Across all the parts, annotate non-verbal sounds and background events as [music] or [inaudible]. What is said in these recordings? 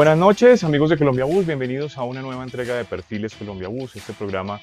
Buenas noches, amigos de Colombia Bus. Bienvenidos a una nueva entrega de Perfiles Colombia Bus, este programa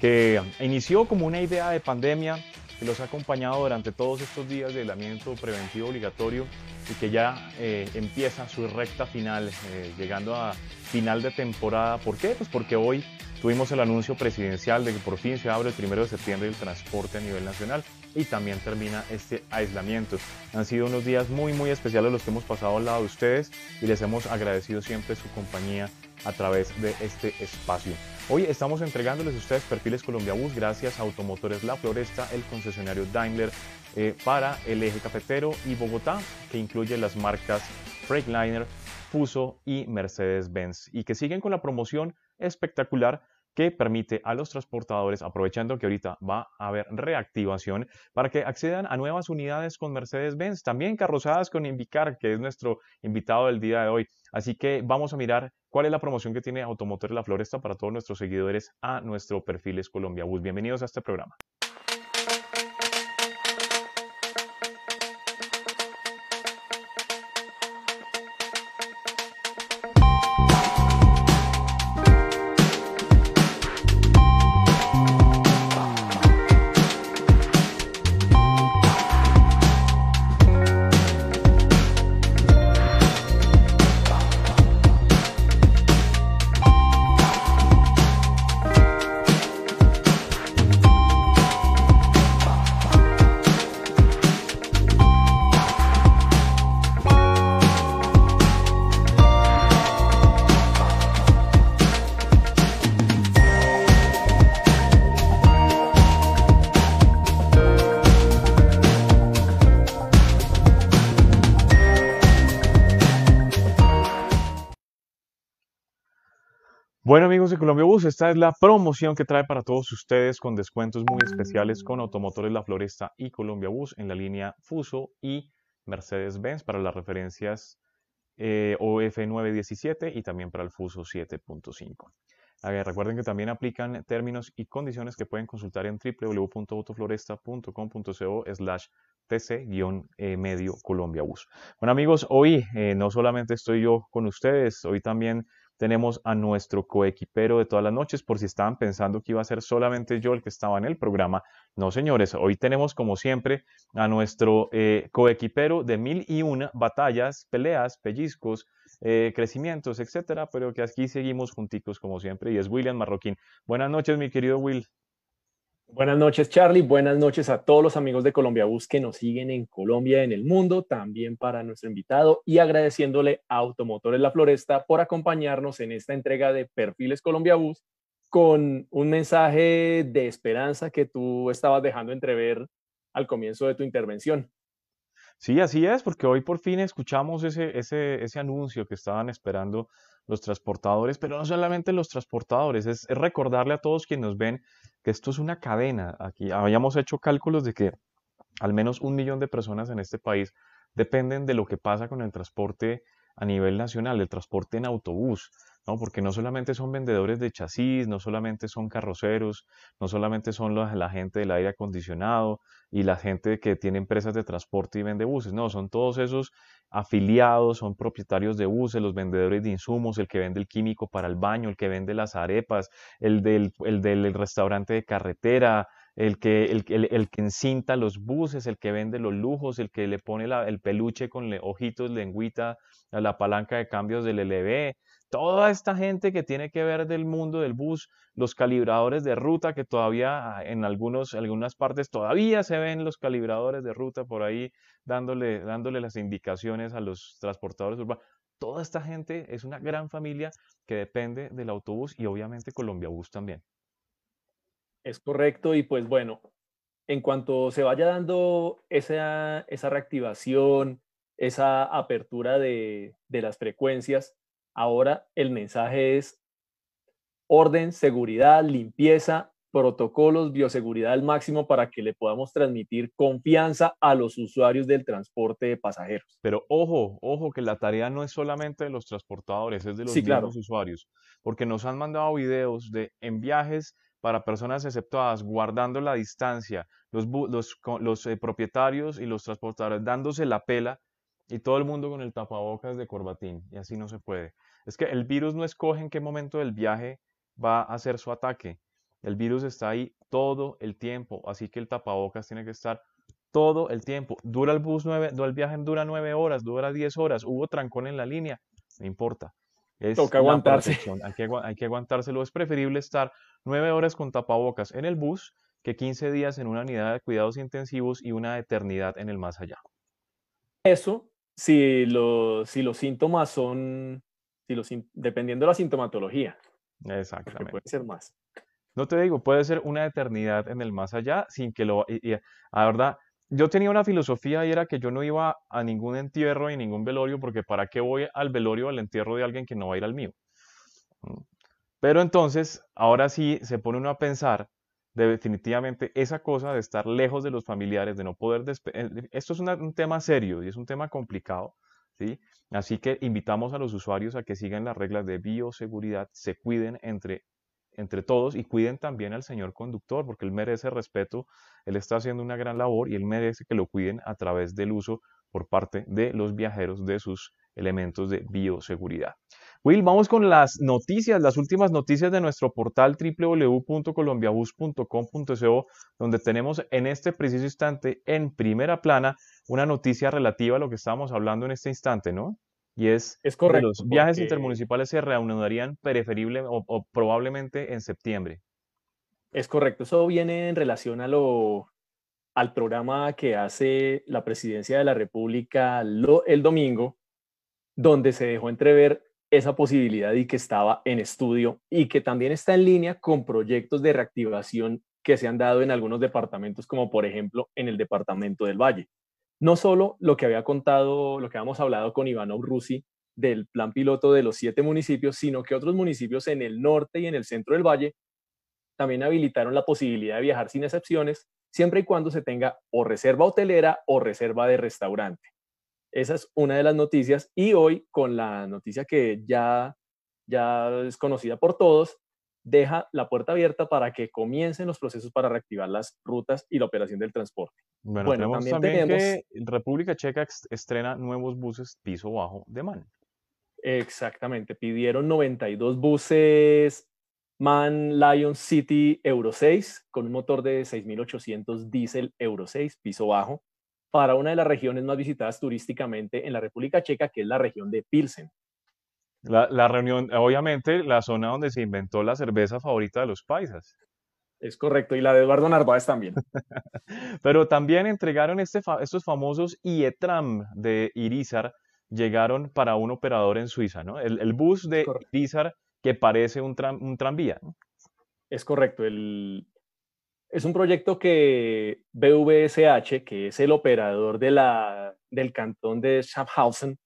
que inició como una idea de pandemia que los ha acompañado durante todos estos días de aislamiento preventivo obligatorio y que ya eh, empieza su recta final, eh, llegando a final de temporada. ¿Por qué? Pues porque hoy tuvimos el anuncio presidencial de que por fin se abre el primero de septiembre el transporte a nivel nacional y también termina este aislamiento. Han sido unos días muy muy especiales los que hemos pasado al lado de ustedes y les hemos agradecido siempre su compañía a través de este espacio. Hoy estamos entregándoles a ustedes perfiles Colombia Bus gracias a Automotores La Floresta, el concesionario Daimler eh, para el eje cafetero y Bogotá, que incluye las marcas Freightliner, Fuso y Mercedes-Benz y que siguen con la promoción espectacular que permite a los transportadores, aprovechando que ahorita va a haber reactivación, para que accedan a nuevas unidades con Mercedes-Benz, también carrozadas con Invicar, que es nuestro invitado del día de hoy. Así que vamos a mirar cuál es la promoción que tiene Automotor La Floresta para todos nuestros seguidores a nuestro Perfiles Colombia Bus. Bienvenidos a este programa. Colombia Bus, esta es la promoción que trae para todos ustedes con descuentos muy especiales con Automotores La Floresta y Colombia Bus en la línea Fuso y Mercedes-Benz para las referencias eh, OF917 y también para el Fuso 7.5. recuerden que también aplican términos y condiciones que pueden consultar en www.autofloresta.com.co slash tc-medio Colombia Bus. Bueno amigos, hoy eh, no solamente estoy yo con ustedes, hoy también tenemos a nuestro coequipero de todas las noches, por si estaban pensando que iba a ser solamente yo el que estaba en el programa. No, señores, hoy tenemos como siempre a nuestro eh, coequipero de mil y una batallas, peleas, pellizcos, eh, crecimientos, etcétera, pero que aquí seguimos juntitos como siempre y es William Marroquín. Buenas noches, mi querido Will. Buenas noches, Charlie. Buenas noches a todos los amigos de Colombia Bus que nos siguen en Colombia en el mundo. También para nuestro invitado y agradeciéndole a Automotores La Floresta por acompañarnos en esta entrega de Perfiles Colombia Bus con un mensaje de esperanza que tú estabas dejando entrever al comienzo de tu intervención. Sí, así es, porque hoy por fin escuchamos ese, ese, ese anuncio que estaban esperando los transportadores, pero no solamente los transportadores, es, recordarle a todos quienes nos ven que esto es una cadena. Aquí habíamos hecho cálculos de que al menos un millón de personas en este país dependen de lo que pasa con el transporte a nivel nacional, el transporte en autobús, ¿no? Porque no solamente son vendedores de chasis, no solamente son carroceros, no solamente son la, gente del aire acondicionado y la gente que tiene empresas de transporte y vende buses, no, son todos esos afiliados, son propietarios de buses, los vendedores de insumos, el que vende el químico para el baño, el que vende las arepas, el del, el del restaurante de carretera, el que, el, el, que encinta los buses, el que vende los lujos, el que le pone el peluche con ojitos, lengüita a la palanca de cambios del LB, toda esta gente que tiene que ver del mundo del bus, los calibradores de ruta, que todavía ah, en algunos, algunas partes todavía se ven los calibradores de ruta por ahí dándole, dándole las indicaciones a los transportadores urbanos. Toda esta gente es una gran familia que depende del autobús y obviamente Colombia Bus también. Es correcto y pues bueno, en cuanto se vaya dando esa, esa reactivación, esa apertura de, de las frecuencias, ahora el mensaje es orden, seguridad, limpieza, protocolos, bioseguridad al máximo para que le podamos transmitir confianza a los usuarios del transporte de pasajeros. Pero ojo, ojo, que la tarea no es solamente de los transportadores, es de los mismos usuarios, porque nos han mandado videos de en viajes para personas exceptuadas, guardando la distancia, los, los, los eh, propietarios y los transportadores dándose la pela y todo el mundo con el tapabocas de corbatín, y así no se puede. Es que el virus no escoge en qué momento del viaje va a hacer su ataque. El virus está ahí todo el tiempo, así que el tapabocas tiene que estar todo el tiempo. Dura el bus nueve, el viaje dura nueve horas, dura diez horas, hubo trancón en la línea, no importa. Es Toca aguantarse. Hay que, hay que aguantárselo. Es preferible estar nueve horas con tapabocas en el bus que 15 días en una unidad de cuidados intensivos y una eternidad en el más allá. Eso, si, si los síntomas son, si los, dependiendo de la sintomatología. Exactamente. Puede ser más. No te digo, puede ser una eternidad en el más allá sin que lo... Y, la verdad, yo tenía una filosofía y era que yo no iba a ningún entierro y ningún velorio porque ¿para qué voy al velorio o al entierro de alguien que no va a ir al mío? Mm. Pero entonces, ahora sí se pone uno a pensar de definitivamente esa cosa de estar lejos de los familiares, de no poder... Eh, esto es un tema serio y es un tema complicado, ¿sí? Así que invitamos a los usuarios a que sigan las reglas de bioseguridad, se cuiden entre entre todos y cuiden también al señor conductor, porque él merece respeto, él está haciendo una gran labor y él merece que lo cuiden a través del uso por parte de los viajeros de sus elementos de bioseguridad. Will, vamos con las noticias, las últimas noticias de nuestro portal www.colombiabus.com.co, donde tenemos en este preciso instante en primera plana una noticia relativa a lo que estábamos hablando en este instante, ¿no? Y es, es correcto, que los viajes intermunicipales se reanudarían preferible o, probablemente en septiembre. Es correcto, eso viene en relación a lo, al programa que hace la Presidencia de la República el domingo, donde se dejó entrever esa posibilidad y que estaba en estudio y que también está en línea con proyectos de reactivación que se han dado en algunos departamentos, como por ejemplo en el departamento del Valle no solo lo que había contado, lo que habíamos hablado con Ivanov Rusi del plan piloto de los siete municipios, sino que otros municipios en el norte y en el centro del valle también habilitaron la posibilidad de viajar sin excepciones, siempre y cuando se tenga o reserva hotelera o reserva de restaurante. Esa es una de las noticias y hoy con la noticia que ya, ya es conocida por todos, deja la puerta abierta para que comiencen los procesos para reactivar las rutas y la operación del transporte. Bueno, también, tenemos... que República Checa estrena nuevos buses piso bajo de MAN. Exactamente, pidieron 92 buses MAN Lion City Euro 6 con un motor de 6800 diésel Euro 6 piso bajo para una de las regiones más visitadas turísticamente en la República Checa, que es la región de Pilsen. La, reunión, obviamente, la zona donde se inventó la cerveza favorita de los paisas. Es correcto, y la de Eduardo Narváez también. [laughs] Pero también entregaron este estos famosos IETRAM de Irizar, llegaron para un operador en Suiza, ¿no? El, bus de Irizar que parece un, un tranvía. Es correcto, el, es un proyecto que BVSH, que es el operador de la, del cantón de Schaffhausen,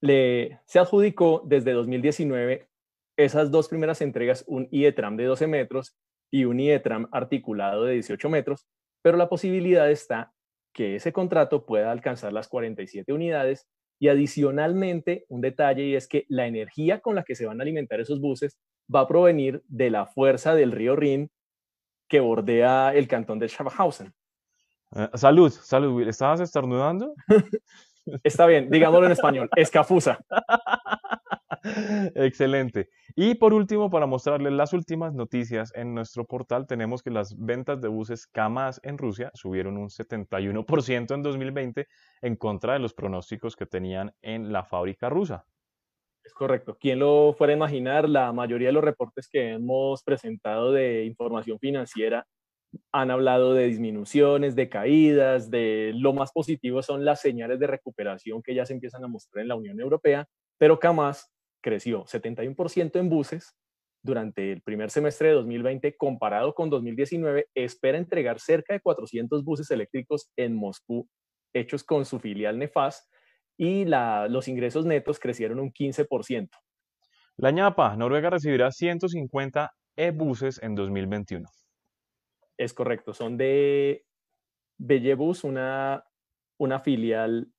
le, se adjudicó desde 2019 esas dos primeras entregas, un IETRAM de 12 metros y un IETRAM articulado de 18 metros, pero la posibilidad está que ese contrato pueda alcanzar las 47 unidades. Y adicionalmente un detalle y es que la energía con la que se van a alimentar esos buses va a provenir de la fuerza del río Rin que bordea el cantón de Schaffhausen. Eh, salud, salud, ¿estabas estornudando? [laughs] Está bien, digámoslo en español, escafusa. [laughs] Excelente. Y por último, para mostrarles las últimas noticias en nuestro portal, tenemos que las ventas de buses KAMAZ en Rusia subieron un 71% en 2020 en contra de los pronósticos que tenían en la fábrica rusa. Es correcto. ¿Quién lo fuera a imaginar? La mayoría de los reportes que hemos presentado de información financiera han hablado de disminuciones, de caídas, de lo más positivo son las señales de recuperación que ya se empiezan a mostrar en la Unión Europea, pero Kamaz creció 71% en buses durante el primer semestre de 2020 comparado con 2019, espera entregar cerca de 400 buses eléctricos en Moscú, hechos con su filial Nefas, y los ingresos netos crecieron un 15%. La ñapa, Noruega recibirá 150 e-buses en 2021. Es correcto, son de Bellebus, una, una, filial,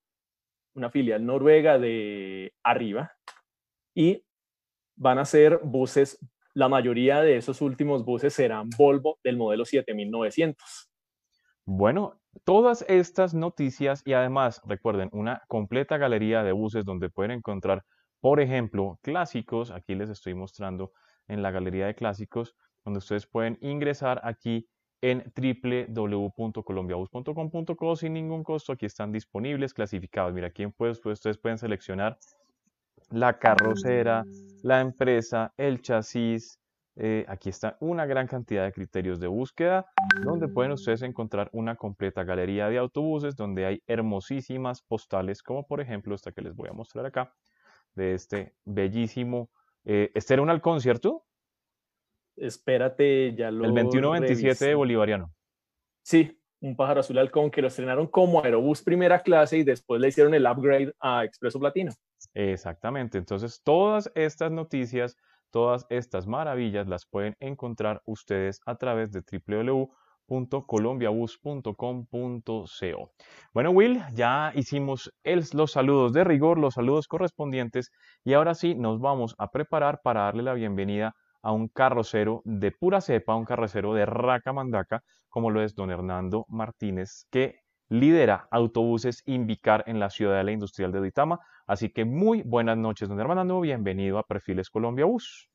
una filial noruega de arriba, y van a ser buses, la mayoría de esos últimos buses serán Volvo del modelo 7900. Bueno, todas estas noticias y además, recuerden, una completa galería de buses donde pueden encontrar, por ejemplo, clásicos. Aquí les estoy mostrando en la galería de clásicos, donde ustedes pueden ingresar aquí en www.colombiabus.com.co sin ningún costo. Aquí están disponibles, clasificados. Mira, aquí pues, ustedes pueden seleccionar la carrocera, la empresa, el chasis. Eh, aquí está una gran cantidad de criterios de búsqueda donde pueden ustedes encontrar una completa galería de autobuses donde hay hermosísimas postales como por ejemplo esta que les voy a mostrar acá de este bellísimo eh, ¿Este era un halcón, cierto? Espérate, ya lo. El 2127 de Bolivariano. Sí, un pájaro azul halcón que lo estrenaron como Aerobús primera clase y después le hicieron el upgrade a Expreso Platino. Exactamente. Entonces, todas estas noticias, todas estas maravillas las pueden encontrar ustedes a través de www.colombiabus.com.co. Bueno, Will, ya hicimos los saludos de rigor, los saludos correspondientes y ahora sí nos vamos a preparar para darle la bienvenida a un carrocero de pura cepa, un carrocero de raca mandaca, como lo es don Hernando Martínez, que lidera autobuses Invicar en la Ciudadela Industrial de Duitama. Así que muy buenas noches, don Hernando, bienvenido a Perfiles Colombia Bus.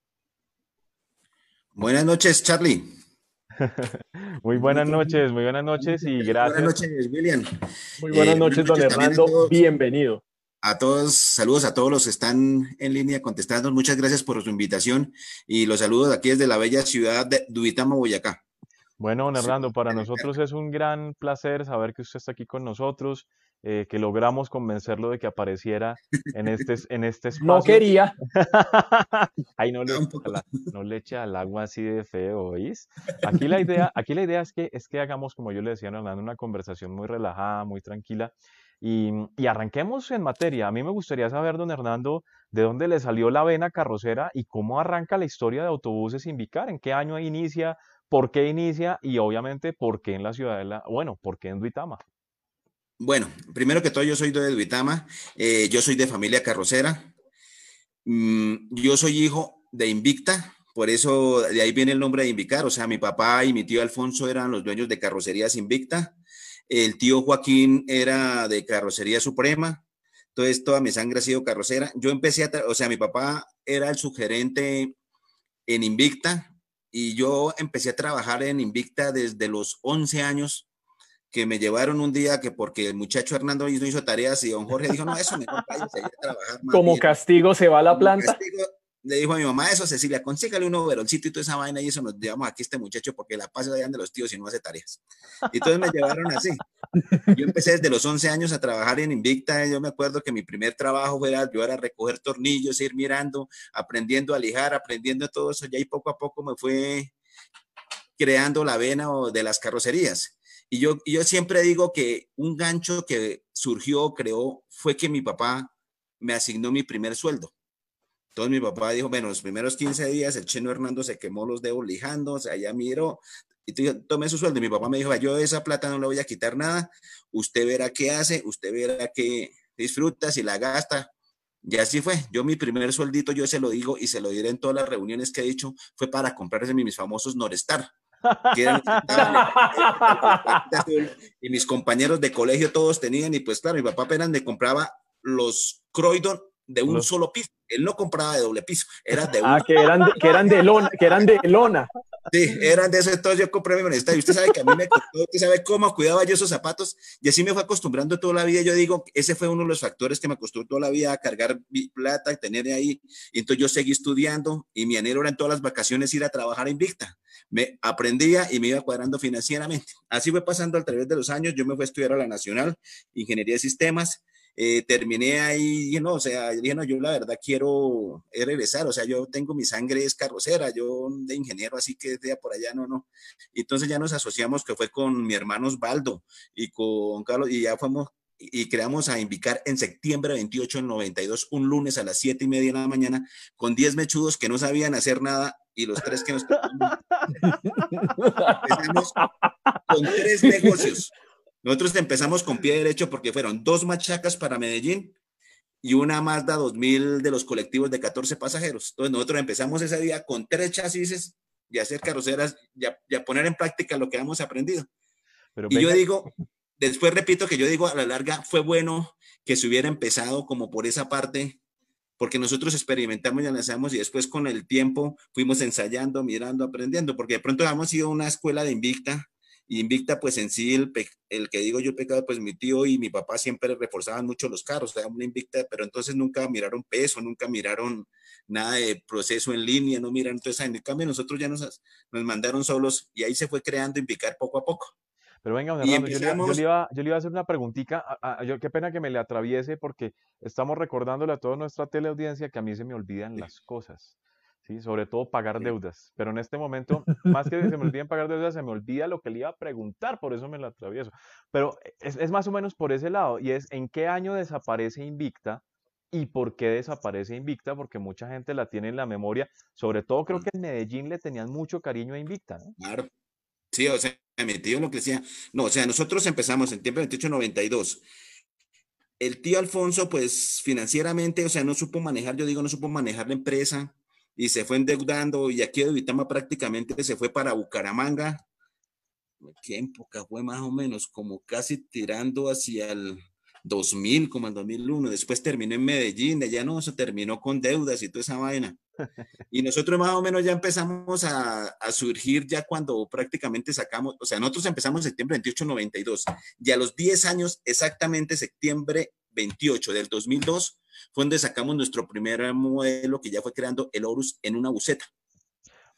Buenas noches, Charlie. [laughs] muy buenas noches, muy buenas noches y gracias. Buenas noches, William. Muy buenas eh, noches, don Hernando. Bienvenido a todos, saludos a todos los que están en línea contestando. Muchas gracias por su invitación y los saludos aquí desde la bella ciudad de Duitama, Boyacá. Bueno, don Hernando, para nosotros es un gran placer saber que usted está aquí con nosotros, eh, que logramos convencerlo de que apareciera en este, en este [laughs] espacio. No quería. [laughs] Ay, no le, no le eche al agua así de feo, ¿oís? Aquí la idea, [laughs] aquí la idea es que, es que hagamos, como yo le decía, Hernando, una conversación muy relajada, muy tranquila, y, arranquemos en materia. A mí me gustaría saber, don Hernando, de dónde le salió la vena carrocera y cómo arranca la historia de autobuses Invicar, en qué año inicia, por qué inicia y obviamente por qué en la ciudad de la, bueno, por qué en Duitama. Bueno, primero que todo yo soy de Duitama, eh, yo soy de familia carrocera, mm, yo soy hijo de Invicta, por eso de ahí viene el nombre de Invicar, o sea, mi papá y mi tío Alfonso eran los dueños de carrocerías Invicta. El tío Joaquín era de carrocería suprema. Entonces, toda mi sangre ha sido carrocera. Yo empecé a, o sea, mi papá era el sugerente en Invicta y yo empecé a trabajar en Invicta desde los 11 años que me llevaron un día que porque el muchacho Hernando no hizo tareas y don Jorge dijo, no, eso me [laughs] a trabajar. Como castigo se va a la planta le dijo a mi mamá eso, Cecilia, consígale un overolcito y toda esa vaina y eso nos llevamos aquí este muchacho porque la pasa allá de los tíos y no hace tareas. Y entonces me llevaron así. Yo empecé desde los 11 años a trabajar en Invicta. Yo me acuerdo que mi primer trabajo era yo era recoger tornillos, ir mirando, aprendiendo a lijar, aprendiendo todo eso. Y ahí poco a poco me fue creando la vena de las carrocerías. Y yo, yo siempre digo que un gancho que surgió, creó, fue que mi papá me asignó mi primer sueldo. Entonces mi papá dijo, bueno, los primeros 15 días el chino Hernando se quemó los dedos lijando, o sea, ya miró, y tomé su sueldo. Y mi papá me dijo, yo esa plata no le voy a quitar nada, usted verá qué hace, usted verá qué disfruta, si la gasta. Y así fue. Yo mi primer sueldito, yo se lo digo y se lo diré en todas las reuniones que he dicho, fue para comprarse mis famosos Norestar. [laughs] y mis compañeros de colegio todos tenían, y pues claro, mi papá apenas me compraba los Croydon de un solo piso. Él no compraba de doble piso, era de Ah, que eran de, que eran de lona, que eran de lona. Sí, eran de eso, entonces yo compré mi moneda. Y usted sabe que a mí me costó, usted sabe cómo cuidaba yo esos zapatos, y así me fue acostumbrando toda la vida. Yo digo, ese fue uno de los factores que me costó toda la vida, cargar mi plata, tener ahí. Y entonces yo seguí estudiando, y mi anhelo era en todas las vacaciones ir a trabajar Invicta. Me aprendía y me iba cuadrando financieramente. Así fue pasando a través de los años. Yo me fui a estudiar a la Nacional, Ingeniería de Sistemas, eh, terminé ahí, no, o sea, dije, no, yo la verdad quiero regresar, o sea, yo tengo mi sangre es carrocera, yo de ingeniero, así que de por allá, no, no. Entonces ya nos asociamos, que fue con mi hermano Osvaldo y con Carlos, y ya fuimos y creamos a Invicar en septiembre 28 del 92, un lunes a las 7 y media de la mañana, con 10 mechudos que no sabían hacer nada y los tres que nos [laughs] empezamos con tres negocios. Nosotros empezamos con pie derecho porque fueron dos machacas para Medellín y una Mazda 2000 de los colectivos de 14 pasajeros. Entonces nosotros empezamos ese día con tres chasis y hacer carroceras y a, poner en práctica lo que hemos aprendido. y yo digo, después repito que yo digo, a la larga fue bueno que se hubiera empezado como por esa parte, porque nosotros experimentamos y analizamos y después con el tiempo fuimos ensayando, mirando, aprendiendo, porque de pronto hemos ido a una escuela de Invicta y Invicta, pues en sí, el, el que digo yo pecado, pues mi tío y mi papá siempre reforzaban mucho los carros, era una Invicta, pero entonces nunca miraron peso, nunca miraron nada de proceso en línea, no miraron, entonces en cambio nosotros ya nos, nos mandaron solos y ahí se fue creando Invicar poco a poco. Pero venga, yo, le, iba, yo, le iba, a hacer una preguntita, yo, qué pena que me le atraviese porque estamos recordándole a toda nuestra teleaudiencia que a mí se me olvidan las cosas. ¿Sí? Sobre todo pagar deudas. Pero en este momento, más que se me [laughs] olviden pagar deudas, se me olvida lo que le iba a preguntar, por eso me lo atravieso. Pero es, es más o menos por ese lado, y es en qué año desaparece Invicta y por qué desaparece Invicta, porque mucha gente la tiene en la memoria. Sobre todo creo mm. que en Medellín le tenían mucho cariño a Invicta, ¿no? Claro. Sí, o sea, mi tío lo que decía, no, o sea, nosotros empezamos en tiempo 2892. El tío Alfonso, pues financieramente, o sea, no supo manejar, yo digo, no supo manejar la empresa, y se fue endeudando y aquí de Vitama prácticamente se fue para Bucaramanga. ¿Qué época fue más o menos? Como casi tirando hacia el 2000, como el 2001. Después terminó en Medellín, de allá no, se terminó con deudas y toda esa vaina. [laughs] Y nosotros más o menos ya empezamos a, a, surgir ya cuando prácticamente sacamos, o sea, nosotros empezamos en septiembre 28, 92. Y a los 10 años, exactamente septiembre 28 del 2002, fue donde sacamos nuestro primer modelo que ya fue creando el Horus en una buceta.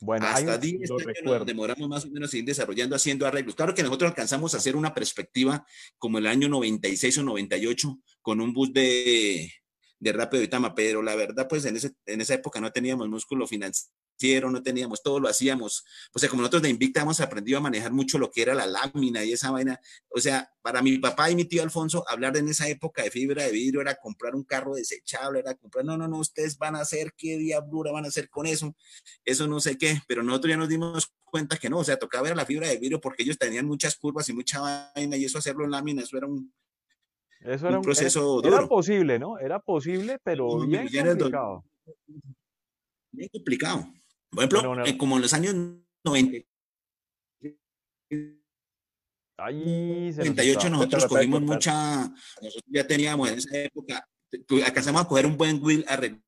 Bueno, hasta 10 años demoramos más o menos en desarrollando, haciendo arreglos. Claro que nosotros alcanzamos a hacer una perspectiva como el año 96 o 98 con un bus de, de Rápido Itama, pero la verdad, pues en, ese, en esa época no teníamos músculo financiero no teníamos, todo lo hacíamos. O sea, como nosotros de Invicta hemos aprendido a manejar mucho lo que era la lámina y esa vaina. O sea, para mi papá y mi tío Alfonso, hablar en esa época de fibra de vidrio era comprar un carro desechable, era comprar, no, no, no, ustedes van a hacer, qué diablura van a hacer con eso, eso no sé qué, pero nosotros ya nos dimos cuenta que no, o sea, tocaba ver la fibra de vidrio porque ellos tenían muchas curvas y mucha vaina y eso hacerlo en lámina, eso era un, eso era un, proceso era, Era posible, ¿no? Era posible, pero bien complicado. Bien complicado. Por ejemplo, eh, como en los años 90. Ahí 98 nosotros cogimos mucha, nosotros ya teníamos en esa época, alcanzamos a coger un buen wheel arreglando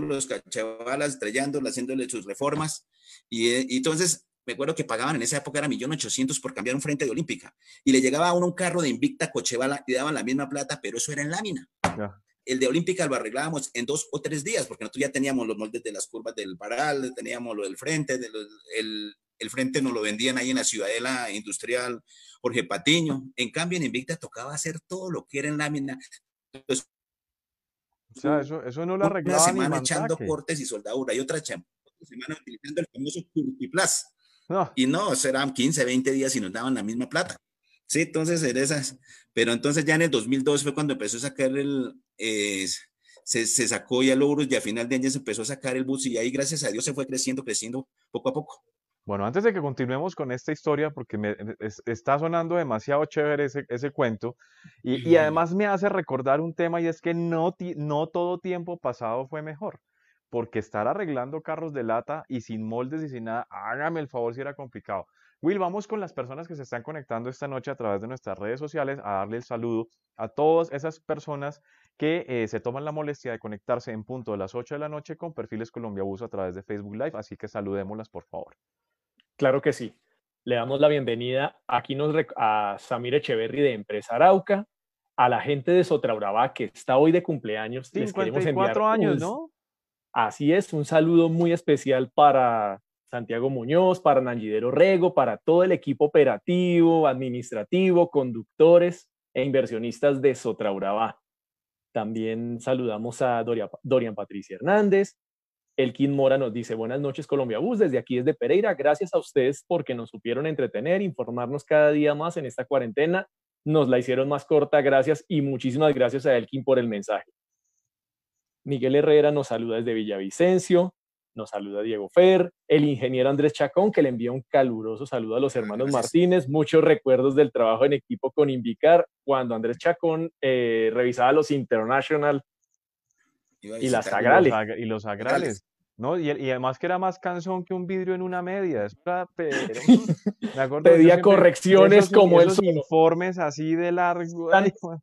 los cachabalas, estrellándolos, haciéndole sus reformas. Y, eh, y, entonces me acuerdo que pagaban en esa época era millón ochocientos por cambiar un frente de Olímpica. Y le llegaba a uno un carro de Invicta Cochebala y daban la misma plata, pero eso era en lámina el de Olímpica lo arreglábamos en dos o tres días, porque nosotros ya teníamos los moldes de las curvas del paral, teníamos lo del frente, el, el, frente nos lo vendían ahí en la Ciudadela Industrial Jorge Patiño. En cambio, en Invicta tocaba hacer todo lo que era en lámina. o sea, eso, eso no lo arreglaba Una semana echando cortes y soldadura y otra semana utilizando el famoso Curtiplas. Y no, eran 15, 20 días y nos daban la misma plata. Sí, entonces en esas. Pero entonces ya en el 2002 fue cuando empezó a sacar el, se, se, sacó ya logros y a final de año se empezó a sacar el bus y ahí gracias a Dios se fue creciendo, creciendo poco a poco. Bueno, antes de que continuemos con esta historia, porque me está sonando demasiado chévere ese, ese cuento, y, y, además me hace recordar un tema y es que no, no todo tiempo pasado fue mejor, porque estar arreglando carros de lata y sin moldes y sin nada, hágame el favor si era complicado. Will, vamos con las personas que se están conectando esta noche a través de nuestras redes sociales a darle el saludo a todas esas personas que eh, se toman la molestia de conectarse en punto de las 8 de la noche con Perfiles Colombia Bus a través de Facebook Live, así que saludémoslas por favor. Claro que sí. Le damos la bienvenida aquí nos a Samir Echeverry de Empresa Arauca, a la gente de Sotraurabá que está hoy de cumpleaños. 54 años, ¿no? Así es, un saludo muy especial para Santiago Muñoz, para Nangidero Rego, para todo el equipo operativo, administrativo, conductores e inversionistas de Sotraurabá. También saludamos a Dorian Patricia Hernández. Elkin Mora nos dice, buenas noches Colombia Bus, desde aquí desde Pereira. Gracias a ustedes porque nos supieron entretener, informarnos cada día más en esta cuarentena. Nos la hicieron más corta, gracias y muchísimas gracias a Elkin por el mensaje. Miguel Herrera nos saluda desde Villavicencio nos saluda Diego Fer, el ingeniero Andrés Chacón, que le envía un caluroso saludo a los hermanos Martínez, muchos recuerdos del trabajo en equipo con Invicar, cuando Andrés Chacón eh, revisaba los International y, las agrales. Y los agrales. ¿no? Y, además que era más cansón que un vidrio en una media. [laughs] me acuerdo Pedía correcciones como esos informes así de largo.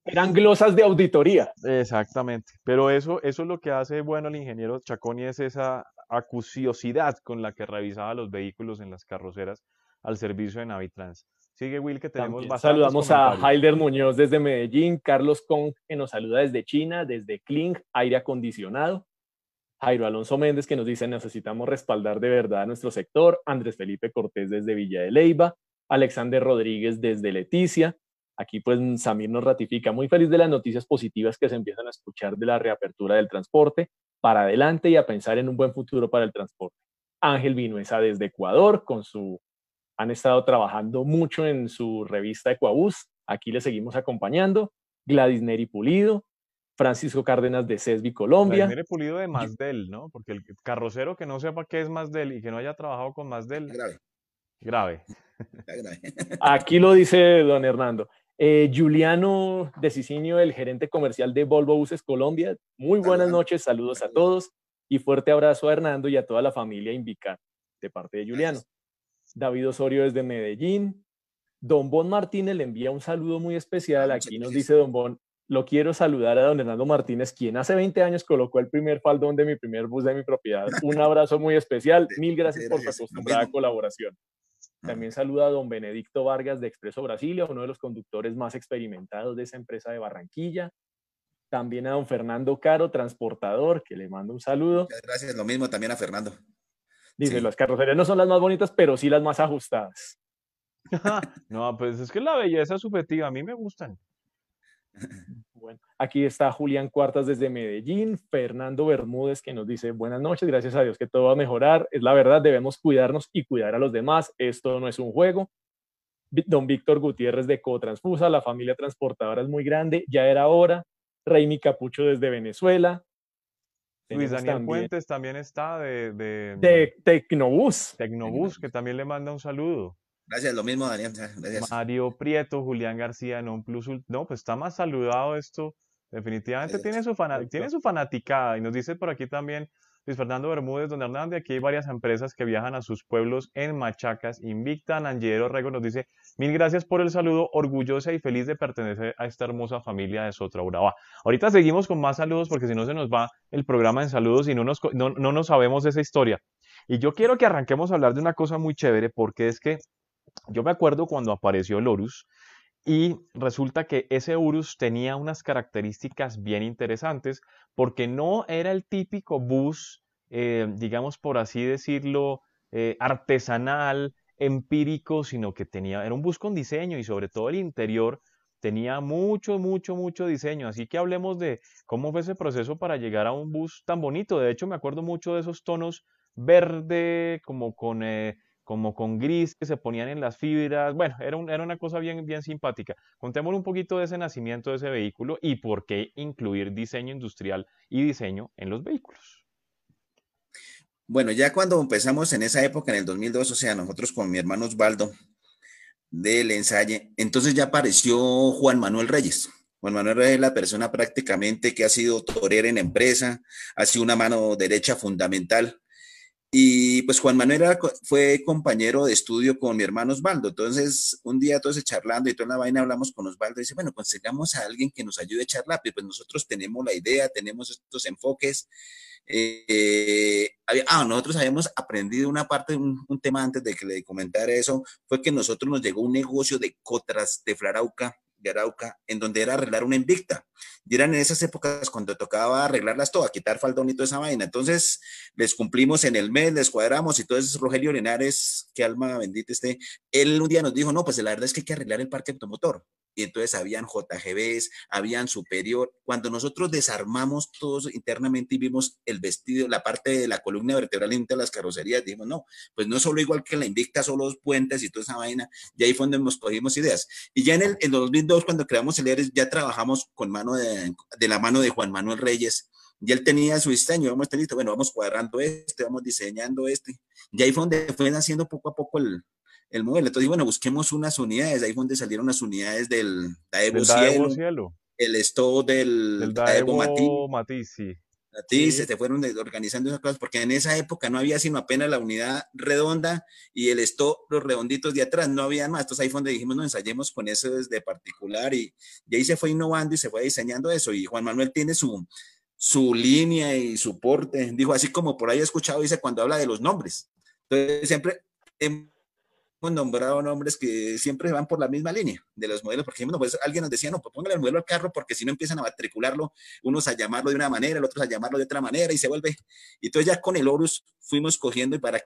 Eran, glosas de auditoría. Exactamente. Pero eso, eso es lo que hace bueno el ingeniero Chaconi, es esa acuciosidad con la que revisaba los vehículos en las carroceras al servicio de Navitrans. Sigue Will, que tenemos más Saludamos a Heider Muñoz desde Medellín, Carlos Kong, que nos saluda desde China, desde Kling, aire acondicionado. Jairo Alonso Méndez que nos dice necesitamos respaldar de verdad a nuestro sector, Andrés Felipe Cortés desde Villa de Leyva, Alexander Rodríguez desde Leticia. Aquí pues Samir nos ratifica, muy feliz de las noticias positivas que se empiezan a escuchar de la reapertura del transporte, para adelante y a pensar en un buen futuro para el transporte. Ángel Vinuesa desde Ecuador con su han estado trabajando mucho en su revista Ecuabús. Aquí le seguimos acompañando. Gladys Neri Pulido, Francisco Cárdenas de CESBI Colombia. Mire Pulido de Masdel, ¿no? Porque el carrocero que no sepa qué es Masdel y que no haya trabajado con Masdel. Grave. Grave. Aquí lo dice don Hernando. Eh, Juliano de Cicinio, el gerente comercial de Volvo Buses Colombia. Muy buenas noches, saludos a todos y fuerte abrazo a Hernando y a toda la familia Invicar de parte de Juliano. David Osorio desde Medellín. Don Bon Martínez le envía un saludo muy especial. Ah, Aquí nos dice Don Bon, lo quiero saludar a don Hernando Martínez, quien hace 20 años colocó el primer faldón de mi primer bus de mi propiedad. Un abrazo muy especial. [laughs] Mil gracias por su acostumbrada colaboración. También saluda a don Benedicto Vargas de Expreso Brasilia, uno de los conductores más experimentados de esa empresa de Barranquilla. También a don Fernando Caro, transportador, que le mando un saludo. gracias, lo mismo también a Fernando. Dice, las carrocerías no son las más bonitas, pero sí las más ajustadas. [laughs] no, pues es que la belleza es subjetiva, a mí me gustan. [laughs] Bueno, aquí está Julián Cuartas desde Medellín, Fernando Bermúdez que nos dice buenas noches, gracias a Dios que todo va a mejorar, es la verdad, debemos cuidarnos y cuidar a los demás, esto no es un juego. Don Víctor Gutiérrez de Cotransfusa, la familia transportadora es muy grande, ya era hora. Raimi Capucho desde Venezuela, Luis Daniel Puentes también está de, de, de Tecnobús. Tecnobús, que también le manda un saludo. Gracias, lo mismo, Daniel. Mario Prieto, Julián García, Non Plus. No, pues está más saludado esto. Definitivamente tiene su, tiene su fanaticada. Y nos dice por aquí también Luis Fernando Bermúdez, don Hernández, aquí hay varias empresas que viajan a sus pueblos en Machacas. Invicta, Nangero Rego nos dice, mil gracias por el saludo, orgullosa y feliz de pertenecer a esta hermosa familia de Sotra Urabá. Ahorita seguimos con más saludos porque si no se nos va el programa en saludos y no nos, no, no nos sabemos esa historia. Y yo quiero que arranquemos a hablar de una cosa muy chévere porque es que yo me acuerdo cuando apareció el Horus y resulta que ese Urus tenía unas características bien interesantes porque no era el típico bus, eh, digamos por así decirlo, eh, artesanal, empírico, sino que tenía, era un bus con diseño y sobre todo el interior tenía mucho, mucho, mucho diseño. Así que hablemos de cómo fue ese proceso para llegar a un bus tan bonito. De hecho, me acuerdo mucho de esos tonos verde, como con eh, como con gris que se ponían en las fibras. Bueno, era, era una cosa bien, bien simpática. Contémosle un poquito de ese nacimiento de ese vehículo y por qué incluir diseño industrial y diseño en los vehículos. Bueno, ya cuando empezamos en esa época, en el 2002, o sea, nosotros con mi hermano Osvaldo del ensayo, entonces ya apareció Juan Manuel Reyes. Juan Manuel Reyes es la persona prácticamente que ha sido torera en empresa, ha sido una mano derecha fundamental y pues Juan Manuel fue compañero de estudio con mi hermano Osvaldo. Entonces, un día todos charlando y toda la vaina hablamos con Osvaldo y dice, bueno, consigamos a alguien que nos ayude a echar lápiz. Pues nosotros tenemos la idea, tenemos estos enfoques. Eh, ah, nosotros habíamos aprendido una parte, un, un, tema antes de que le comentara eso, fue que nosotros nos llegó un negocio de cotras de Flarauca de Arauca, en donde era arreglar una invicta. Y eran en esas épocas cuando tocaba arreglarlas todas, quitar faldón y toda esa vaina. Entonces, les cumplimos en el mes, les cuadramos y eso. Rogelio Lenares, que alma bendita esté, él un día nos dijo, no, pues la verdad es que hay que arreglar el parque automotor y entonces habían JGBs, habían superior. Cuando nosotros desarmamos todos internamente y vimos el vestido, la parte de la columna vertebral entre las carrocerías, dijimos, no, pues no solo igual que la Invicta, solo los puentes y toda esa vaina, y ahí fue donde nos cogimos ideas. Y ya en el en 2002, cuando creamos el ERES, ya trabajamos con mano de, de la mano de Juan Manuel Reyes, y él tenía su diseño, vamos listo, bueno, vamos cuadrando este, vamos diseñando este, y ahí fue donde fue naciendo poco a poco el, el modelo. Entonces, bueno, busquemos unas unidades, ahí fue donde salieron las unidades del Daevo, Cielo, el esto del, del Daevo, Matiz. Matiz sí. a ti se te fueron organizando esas cosas, porque en esa época no había sino apenas la unidad redonda y el stop, los redonditos de atrás, no había más. Entonces ahí fue donde dijimos, no ensayemos con eso desde particular y, y ahí se fue innovando y se fue diseñando eso. Y Juan Manuel tiene su, su línea y su porte. Dijo, así como por ahí he escuchado, dice, cuando habla de los nombres. Entonces siempre nombrado nombres que siempre van por la misma línea de los modelos, porque pues alguien nos decía, no, pues póngale el modelo al carro porque si no empiezan a matricularlo, unos a llamarlo de una manera, el otros a llamarlo de otra manera y se vuelve. Y entonces ya con el Horus fuimos cogiendo y para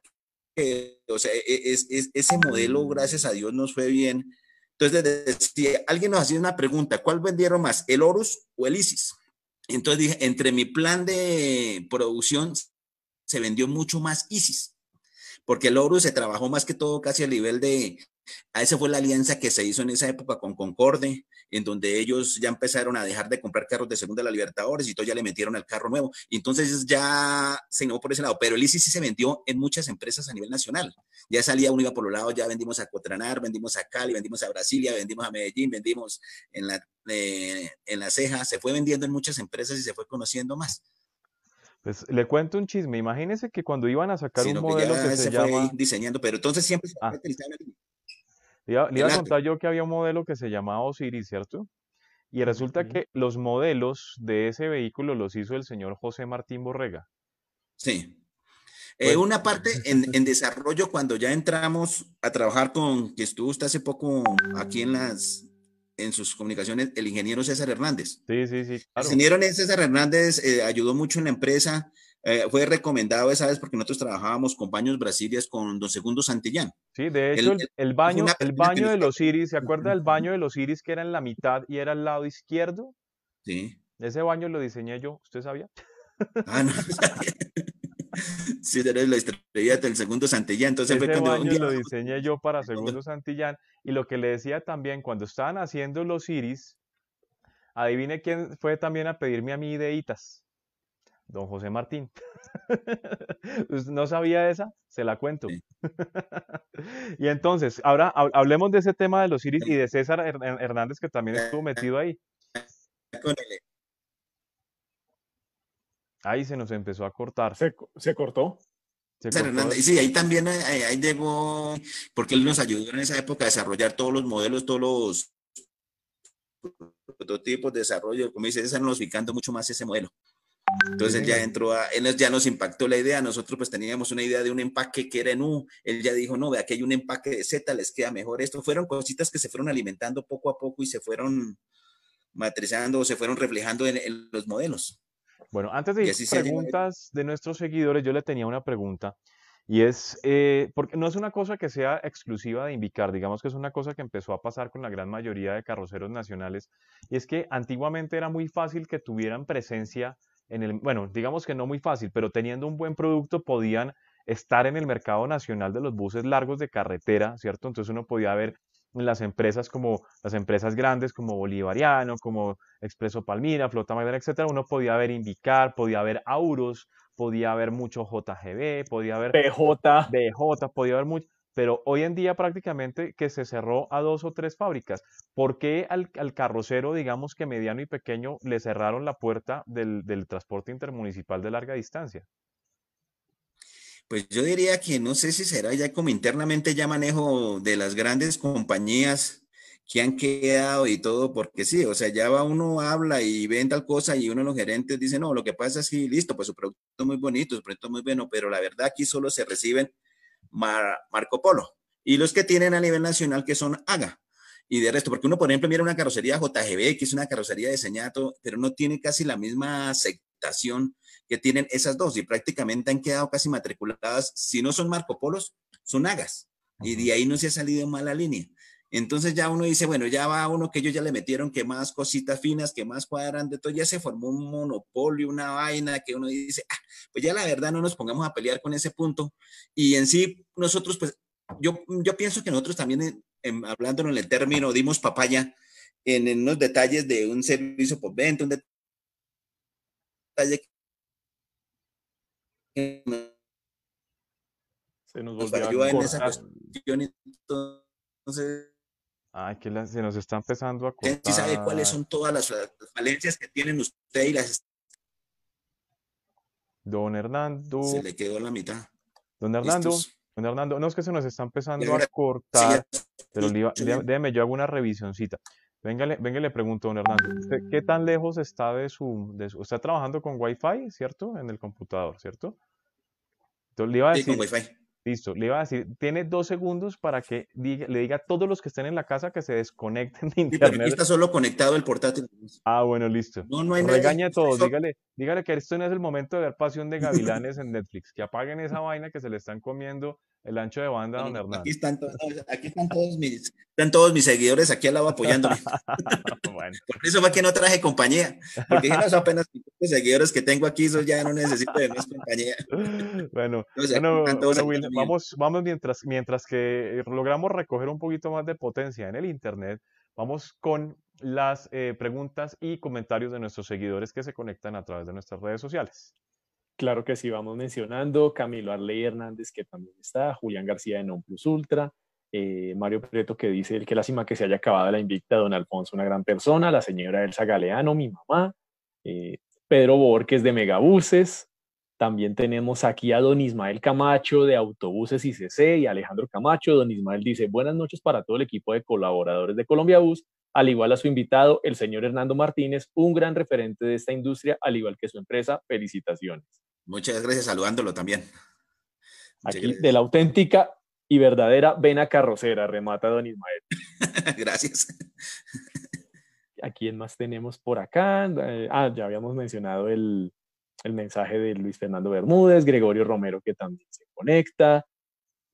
que, o sea, e, es, ese modelo, gracias a Dios, nos fue bien. Entonces, si alguien nos hacía una pregunta, ¿cuál vendieron más, el Horus o el ISIS? Entonces dije, entre mi plan de producción se vendió mucho más ISIS porque el oro se trabajó más que todo casi a nivel de, a esa fue la alianza que se hizo en esa época con Concorde, en donde ellos ya empezaron a dejar de comprar carros de segunda de la Libertadores y todo ya le metieron al carro nuevo. Entonces ya se innovó por ese lado. Pero el ICI sí se vendió en muchas empresas a nivel nacional. Ya salía uno iba por los lados, ya vendimos a Cotranar, vendimos a Cali, vendimos a Brasilia, vendimos a Medellín, vendimos en la, eh, en la ceja. Se fue vendiendo en muchas empresas y se fue conociendo más. Pues le cuento un chisme. Imagínense que cuando iban a sacar un modelo que, se, llama. diseñando, pero entonces siempre se ah. Le iba, a contar yo que había un modelo que se llamaba Osiris, ¿cierto? Y resulta que los modelos de ese vehículo los hizo el señor José Martín Borrega. Sí. Eh, una parte [laughs] en, en, desarrollo, cuando ya entramos a trabajar con, que estuvo usted hace poco aquí en las, en sus comunicaciones el ingeniero César Hernández. Sí, sí, sí. El ingeniero César Hernández eh, ayudó mucho en la empresa. Eh, fue recomendado esa vez porque nosotros trabajábamos con Baños Brasilias con Don Segundo Santillán. Sí, de hecho, el, baño, el baño de los iris, ¿se acuerda del baño de los iris que era en la mitad y era al lado izquierdo? Sí. Ese baño lo diseñé yo, ¿usted sabía? Ah, no, [laughs] [laughs] Sí, eres la estrella del segundo Santillán. Entonces Ese fue cuando lo diseñé yo para [laughs] segundo Santillán. Y lo que le decía también, cuando estaban haciendo los iris, adivine quién fue también a pedirme a mí ideitas. Don José Martín. [laughs] ¿No sabía esa? Se la cuento. y entonces, ahora hablemos de ese tema de los iris y de César Hernández, que también estuvo metido ahí. Ahí se nos empezó a cortar. Se, cortó. sí, ahí también ahí, llegó, porque él nos ayudó en esa época a desarrollar todos los modelos, todos los prototipos de desarrollo, como dice, esa nos ubicando mucho más ese modelo. Entonces él ya entró a, él ya nos impactó la idea, nosotros pues teníamos una idea de un empaque que era en U, él ya dijo, no, ve, aquí hay un empaque de Z, les queda mejor esto. Fueron cositas que se fueron alimentando poco a poco y se fueron matrizando, se fueron reflejando en los modelos. Bueno, antes de ir preguntas de nuestros seguidores, yo le tenía una pregunta. Y es, eh, porque no es una cosa que sea exclusiva de Invicar, digamos que es una cosa que empezó a pasar con la gran mayoría de carroceros nacionales, y es que antiguamente era muy fácil que tuvieran presencia en el, bueno, digamos que no muy fácil, pero teniendo un buen producto podían estar en el mercado nacional de los buses largos de carretera, ¿cierto? Entonces uno podía ver las empresas como las empresas grandes como Bolivariano, como Expreso Palmira, Flota Magdalena, etcétera, uno podía ver Indicar, podía ver Auros, podía haber mucho JGB, podía haber BJ, BJ, podía haber mucho, pero hoy en día prácticamente que se cerró a dos o tres fábricas. ¿Por qué al, carrocero, digamos que mediano y pequeño, le cerraron la puerta del, del transporte intermunicipal de larga distancia? Pues yo diría que no sé si será ya como internamente ya manejo de las grandes compañías que han quedado y todo, porque sí, o sea, ya va uno, habla y ven tal cosa y uno de los gerentes dice, no, lo que pasa es que listo, pues su producto es muy bonito, su producto es muy bueno, pero la verdad aquí solo se reciben Marco Polo y los que tienen a nivel nacional que son AGA. Y de resto, porque uno, por ejemplo, mira una carrocería JGB, que es una carrocería diseñada, pero no tiene casi la misma aceptación que tienen esas dos y prácticamente han quedado casi matriculadas, si no son Marco Polos, son Agas. Y de ahí no se ha salido mala línea. Entonces ya uno dice, bueno, ya va uno que ellos ya le metieron que más cositas finas, que más cuadran de todo, ya se formó un monopolio, una vaina que uno dice, ah, pues ya la verdad no nos pongamos a pelear con ese punto. Y en sí, nosotros, pues, yo, yo pienso que nosotros también, en, hablándonos en el término, dimos papaya en, en unos detalles de un servicio por venta, un detalle se nos volvió a en esa cuestión, entonces... Ay, que se nos está empezando a cortar. ¿Sí sabe cuáles son todas las, falencias que tienen usted y las Don Hernando. Se le quedó la mitad. Don Hernando. Don Hernando, no es que se nos está empezando a cortar, pero déjeme, yo hago una revisioncita. Venga, le pregunto, don Hernando, qué tan lejos está de su, de su, Está trabajando con Wi-Fi, ¿cierto? En el computador, ¿cierto? Entonces le iba a decir, sí, con Wi-Fi. Listo, le iba a decir, tiene dos segundos para que le diga a todos los que estén en la casa que se desconecten de internet. Sí, aquí está solo conectado el portátil. Ah, bueno, listo. No, no hay Regañe a todos, dígale, dígale que esto no es el momento de ver Pasión de Gavilanes en Netflix, que apaguen esa vaina que se le están comiendo el ancho de banda, don Hernán. Aquí están, aquí están todos mis, están todos mis seguidores aquí al lado apoyándome. [laughs] bueno. [laughs] Por eso fue que no traje compañía, porque no son apenas los seguidores que tengo aquí, eso ya no necesito de más compañía. [laughs] Bueno, bueno, vamos, vamos mientras, mientras que logramos recoger un poquito más de potencia en el Internet, vamos con las eh, preguntas y comentarios de nuestros seguidores que se conectan a través de nuestras redes sociales. Claro que sí, vamos mencionando Camilo Arley Hernández, que también está, Julián García de Non Plus Ultra, eh, Mario Preto, que dice el que lástima que se haya acabado la invicta, don Alfonso, una gran persona, la señora Elsa Galeano, mi mamá, eh, Pedro Borges de Megabuses, también tenemos aquí a don Ismael Camacho de Autobuses ICC y Alejandro Camacho. Don Ismael dice, buenas noches para todo el equipo de colaboradores de Colombia Bus, al igual a su invitado, el señor Hernando Martínez, un gran referente de esta industria, al igual que su empresa. Felicitaciones. Muchas gracias, saludándolo también. Aquí de la auténtica y verdadera vena carrocera, remata don Ismael. [laughs] gracias. ¿A quién más tenemos por acá? Eh, ah, ya habíamos mencionado el, mensaje de Luis Fernando Bermúdez, Gregorio Romero que también se conecta,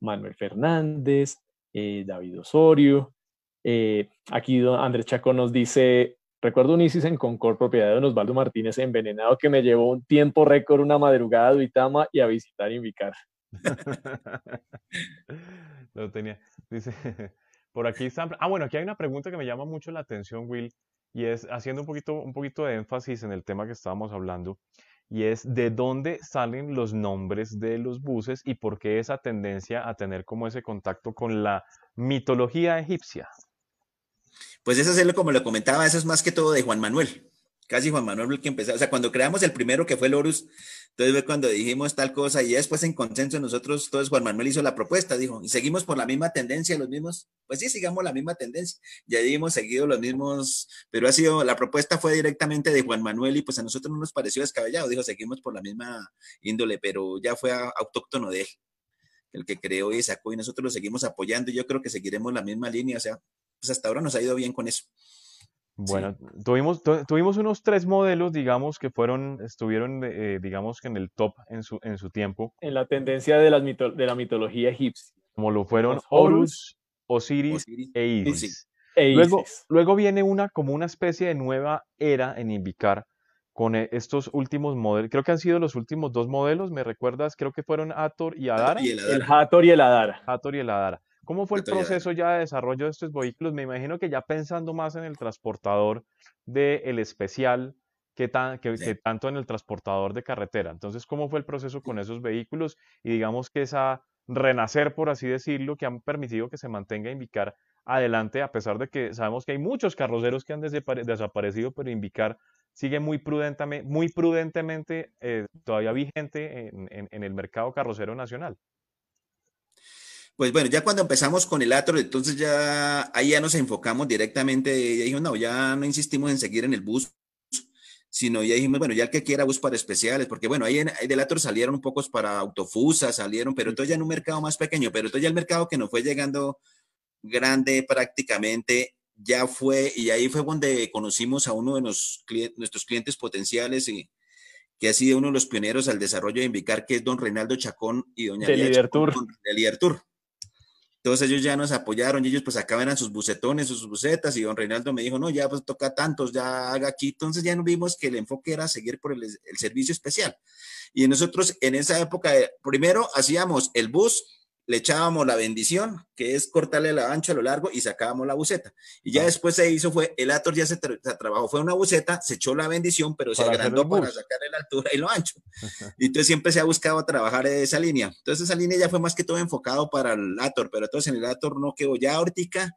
Manuel Fernández, eh, David Osorio. Eh, aquí Andrés Chaco nos dice, Recuerdo un ISIS en Concord, propiedad de don Osvaldo Martínez, envenenado que me llevó un tiempo récord, una madrugada a Duitama y a visitar Invicar. [laughs] Lo tenía. Dice, [laughs] por aquí está. Ah, bueno, aquí hay una pregunta que me llama mucho la atención, Will, y es haciendo un poquito, un poquito de énfasis en el tema que estábamos hablando, y es de dónde salen los nombres de los buses y por qué esa tendencia a tener como ese contacto con la mitología egipcia. Pues eso es como lo comentaba, eso es más que todo de Juan Manuel. Casi Juan Manuel el que empezó. O sea, cuando creamos el primero que fue el Horus, entonces fue cuando dijimos tal cosa y después en consenso nosotros, todos Juan Manuel hizo la propuesta, dijo, y seguimos por la misma tendencia, los mismos, pues sí, sigamos la misma tendencia. Ya hemos seguido los mismos, pero ha sido, la propuesta fue directamente de Juan Manuel y pues a nosotros no nos pareció descabellado, dijo, seguimos por la misma índole, pero ya fue autóctono de él, el que creó y sacó y nosotros lo seguimos apoyando y yo creo que seguiremos la misma línea, o sea, pues, hasta ahora nos ha ido bien con eso. Bueno, tuvimos, tuvimos unos tres modelos, digamos, que fueron, estuvieron, eh, digamos, que en el top en su, en su tiempo. En la tendencia de, las de la mitología egipcia. Como lo fueron Horus, Osiris, e Isis. E luego, luego viene una, como una especie de nueva era en Invicar con eh, estos últimos modelos. Creo que han sido los últimos dos modelos, ¿me recuerdas? Creo que fueron Hathor y Adara. el, Hathor y el Adara. Hathor y el Adara. ¿Cómo fue el proceso ya de desarrollo de estos vehículos? Me imagino que ya pensando más en el transportador del especial que, que, tanto en el transportador de carretera. Entonces, ¿cómo fue el proceso con esos vehículos? Y digamos que esa renacer, por así decirlo, que han permitido que se mantenga Invicar adelante, a pesar de que sabemos que hay muchos carroceros que han desaparecido, pero Invicar sigue muy prudentemente, muy prudentemente eh, todavía vigente en el mercado carrocero nacional. Pues bueno, ya cuando empezamos con el Atro, entonces ya ahí ya nos enfocamos directamente, ya dijimos, no, ya no insistimos en seguir en el bus, sino ya dijimos, bueno, ya el que quiera bus para especiales, porque bueno, ahí, en, ahí del Atro salieron un pocos para autofusa, salieron, pero entonces ya en un mercado más pequeño, pero entonces ya el mercado que nos fue llegando grande prácticamente ya fue, y ahí fue donde conocimos a uno de los, nuestros clientes potenciales y que ha sido uno de los pioneros al desarrollo de Invicar, que es don Reinaldo Chacón y doña de Entonces ellos ya nos apoyaron y ellos pues acaban sus bucetones, sus bucetas y don Reinaldo me dijo, no, ya pues toca tantos, ya haga aquí. Entonces ya nos vimos que el enfoque era seguir por el, el servicio especial. Y nosotros en esa época, primero hacíamos el bus le echábamos la bendición, que es cortarle la ancho a lo largo y sacábamos la buceta. Y ya ah. después se hizo, fue, el Ator ya se, trabajó, fue una buceta, se echó la bendición, pero se agrandó para sacarle la altura y lo ancho. [laughs] y entonces siempre se ha buscado trabajar esa línea. Entonces esa línea ya fue más que todo enfocado para el Ator, pero entonces en el Ator no quedó ya órtica.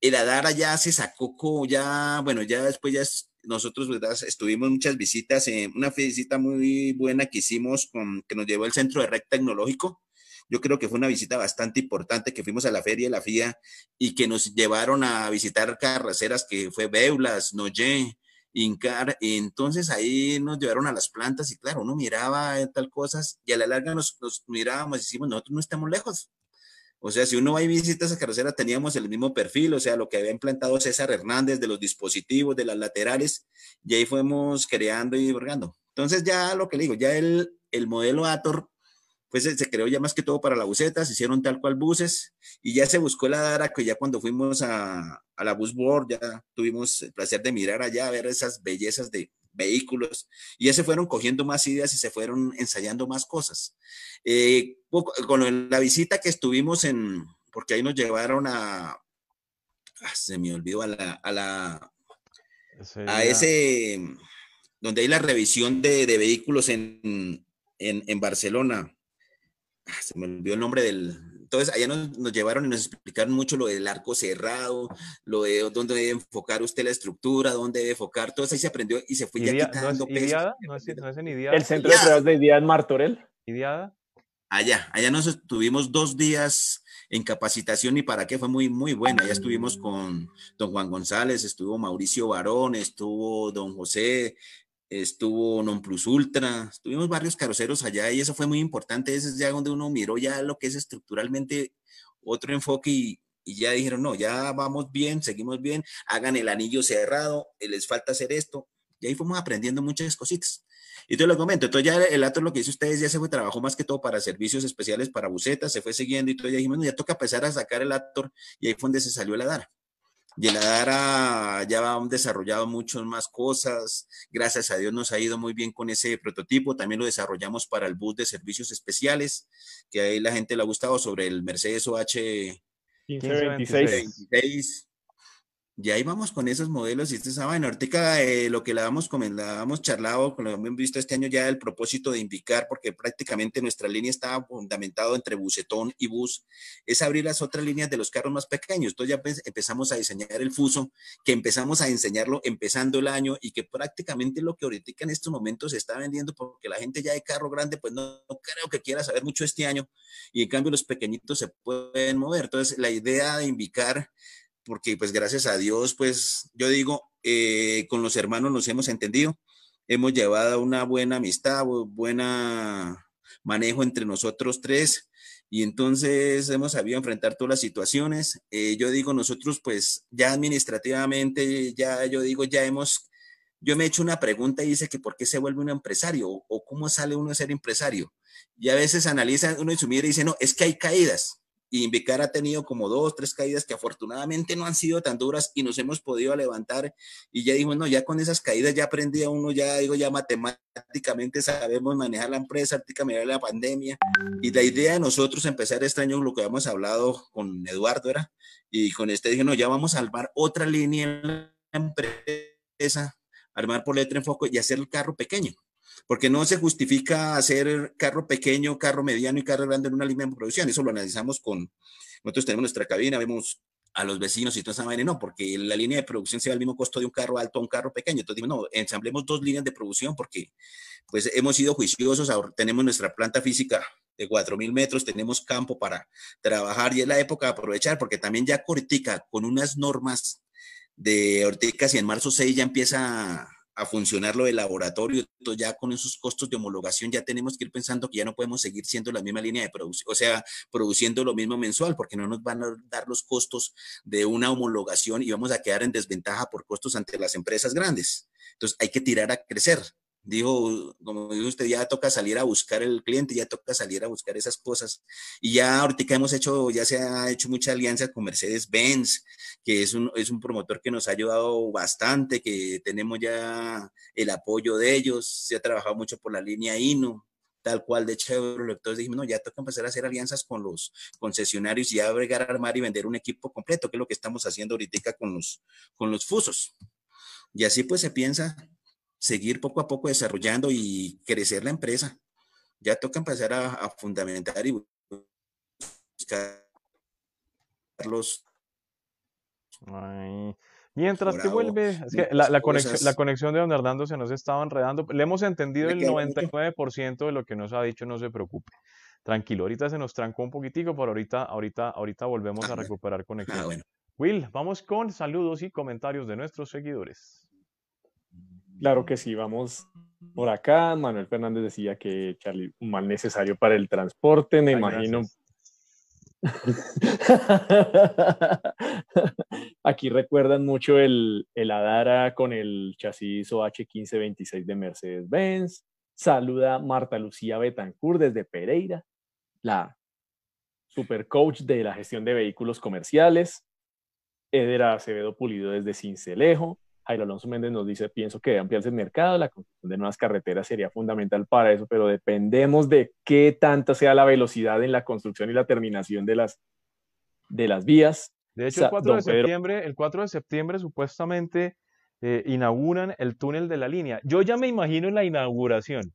El Adara ya se sacó, ya, bueno, ya después ya nosotros ¿verdad? estuvimos muchas visitas, en una visita muy buena que hicimos con, que nos llevó el Centro de REC Tecnológico. Yo creo que fue una visita bastante importante que fuimos a la feria de la FIA y que nos llevaron a visitar carreteras que fue Beulas, Noye, Incar. Entonces ahí nos llevaron a las plantas y claro, uno miraba tal cosas y a la larga nos, nos mirábamos y decimos, nosotros no estamos lejos o sea, si uno va y visita esa carretera, teníamos el mismo perfil, o sea, lo que había implantado César Hernández de los dispositivos, de las laterales, y ahí fuimos creando y borgando. Entonces, ya lo que le digo, ya el, el modelo Ator, pues se creó ya más que todo para la buseta, se hicieron tal cual buses, y ya se buscó la Dara, que ya cuando fuimos a, a la Busboard, ya tuvimos el placer de mirar allá, ver esas bellezas de, vehículos, y ya se fueron cogiendo más ideas y se fueron ensayando más cosas. Eh, con la visita que estuvimos en, porque ahí nos llevaron a, ah, se me olvidó, a la, a la, a ese, donde hay la revisión de, de vehículos en, en, en Barcelona. Ah, se me olvidó el nombre del, entonces, allá nos, llevaron y nos explicaron mucho lo del arco cerrado, lo de dónde debe enfocar usted la estructura, dónde debe enfocar, todo eso ahí se aprendió y se fue ya quitando ¿no es Idiada? ¿No es, no es en Idiada? ¿El centro de pruebas de Idiada en Martorell? ¿Idiada? Allá, allá nos estuvimos dos días en capacitación y para qué fue muy, muy buena. Allá estuvimos con don Juan González, estuvo Mauricio Barón, estuvo don José, estuvo Non Plus Ultra, estuvimos varios carroceros allá y eso fue muy importante, ese es ya donde uno miró ya lo que es estructuralmente otro enfoque y, y ya dijeron, no, ya vamos bien, seguimos bien, hagan el anillo cerrado, eh, les falta hacer esto, y ahí fuimos aprendiendo muchas cositas. Y te lo comento, entonces ya el otro lo que hizo ustedes ya se fue, trabajó más que todo para servicios especiales para bucetas, se fue siguiendo y todo, ya dijimos, no, ya toca empezar a sacar el actor y ahí fue donde se salió la Dara. Yeladara ya han desarrollado muchas más cosas. Gracias a Dios nos ha ido muy bien con ese prototipo. También lo desarrollamos para el bus de servicios especiales, que ahí la gente le ha gustado sobre el Mercedes OH 1526. 1526 ya íbamos con esos modelos y esta ah, vaina. Ahorita eh, lo que la hemos, la hemos charlado, lo hemos visto este año ya, el propósito de indicar, porque prácticamente nuestra línea estaba fundamentado entre bucetón y bus, es abrir las otras líneas de los carros más pequeños. Entonces ya pues, empezamos a diseñar el fuso, que empezamos a enseñarlo empezando el año y que prácticamente lo que ahorita en estos momentos se está vendiendo, porque la gente ya de carro grande, pues no, no creo que quiera saber mucho este año y en cambio los pequeñitos se pueden mover. Entonces la idea de indicar porque pues gracias a Dios, pues yo digo, eh, con los hermanos nos hemos entendido, hemos llevado una buena amistad, buena manejo entre nosotros tres y entonces hemos sabido enfrentar todas las situaciones. Eh, yo digo, nosotros pues ya administrativamente, ya yo digo, ya hemos, yo me he hecho una pregunta y dice que por qué se vuelve un empresario o, cómo sale uno a ser empresario. Y a veces analiza uno y su mira y dice, no, es que hay caídas y Invicar ha tenido como dos, tres caídas que afortunadamente no han sido tan duras y nos hemos podido levantar y ya dijimos, no, ya con esas caídas ya aprendí a uno, ya digo, ya matemáticamente sabemos manejar la empresa, prácticamente la pandemia y la idea de nosotros empezar este año, lo que habíamos hablado con Eduardo era, y con este dije, no, ya vamos a armar otra línea en la empresa, armar por letra en foco y hacer el carro pequeño porque no se justifica hacer carro pequeño, carro mediano y carro grande en una línea de producción. Eso lo analizamos con, nosotros tenemos nuestra cabina, vemos a los vecinos y toda esa manera, no, porque la línea de producción se va al mismo costo de un carro alto a un carro pequeño. Entonces, digo, no, ensamblemos dos líneas de producción porque pues hemos sido juiciosos, ahora tenemos nuestra planta física de 4.000 metros, tenemos campo para trabajar y es la época de aprovechar porque también ya Cortica con unas normas de Ortica, si en marzo 6 ya empieza a funcionar lo del laboratorio, ya con esos costos de homologación ya tenemos que ir pensando que ya no podemos seguir siendo la misma línea de producción, o sea, produciendo lo mismo mensual, porque no nos van a dar los costos de una homologación y vamos a quedar en desventaja por costos ante las empresas grandes. Entonces hay que tirar a crecer. Dijo, como dijo usted, ya toca salir a buscar el cliente, ya toca salir a buscar esas cosas. Y ya ahorita hemos hecho, ya se ha hecho mucha alianza con Mercedes-Benz, que es un, es un promotor que nos ha ayudado bastante, que tenemos ya el apoyo de ellos, se ha trabajado mucho por la línea INO, tal cual de Chevrolet. Entonces dijimos, no, ya toca empezar a hacer alianzas con los concesionarios y ya bregar, armar y vender un equipo completo, que es lo que estamos haciendo ahorita con los, con los fusos. Y así pues se piensa seguir poco a poco desarrollando y crecer la empresa. Ya toca empezar a, fundamentar y buscar los... Mientras que vuelve, es que la, conexión, la, conexión, de don Hernando se nos estaba enredando. Le hemos entendido el 99% de lo que nos ha dicho, no se preocupe. Tranquilo, ahorita se nos trancó un poquitico, pero ahorita, ahorita, ahorita volvemos a recuperar conexión. Ah, bueno. Will, vamos con saludos y comentarios de nuestros seguidores. Claro que sí, vamos por acá. Manuel Fernández decía que Charlie, un mal necesario para el transporte, me imagino. [laughs] Aquí recuerdan mucho el, el Adara con el chasis OH1526 de Mercedes-Benz. Saluda Marta Lucía Betancourt desde Pereira, la super coach de la gestión de vehículos comerciales. Eder Acevedo Pulido desde Cincelejo. Jairo Alonso Méndez nos dice, pienso que debe ampliarse el mercado, la construcción de nuevas carreteras sería fundamental para eso, pero dependemos de qué tanta sea la velocidad en la construcción y la terminación de las, de las vías. De hecho, el 4 de septiembre, el 4 de septiembre supuestamente eh, inauguran el túnel de la línea. Yo ya me imagino la inauguración.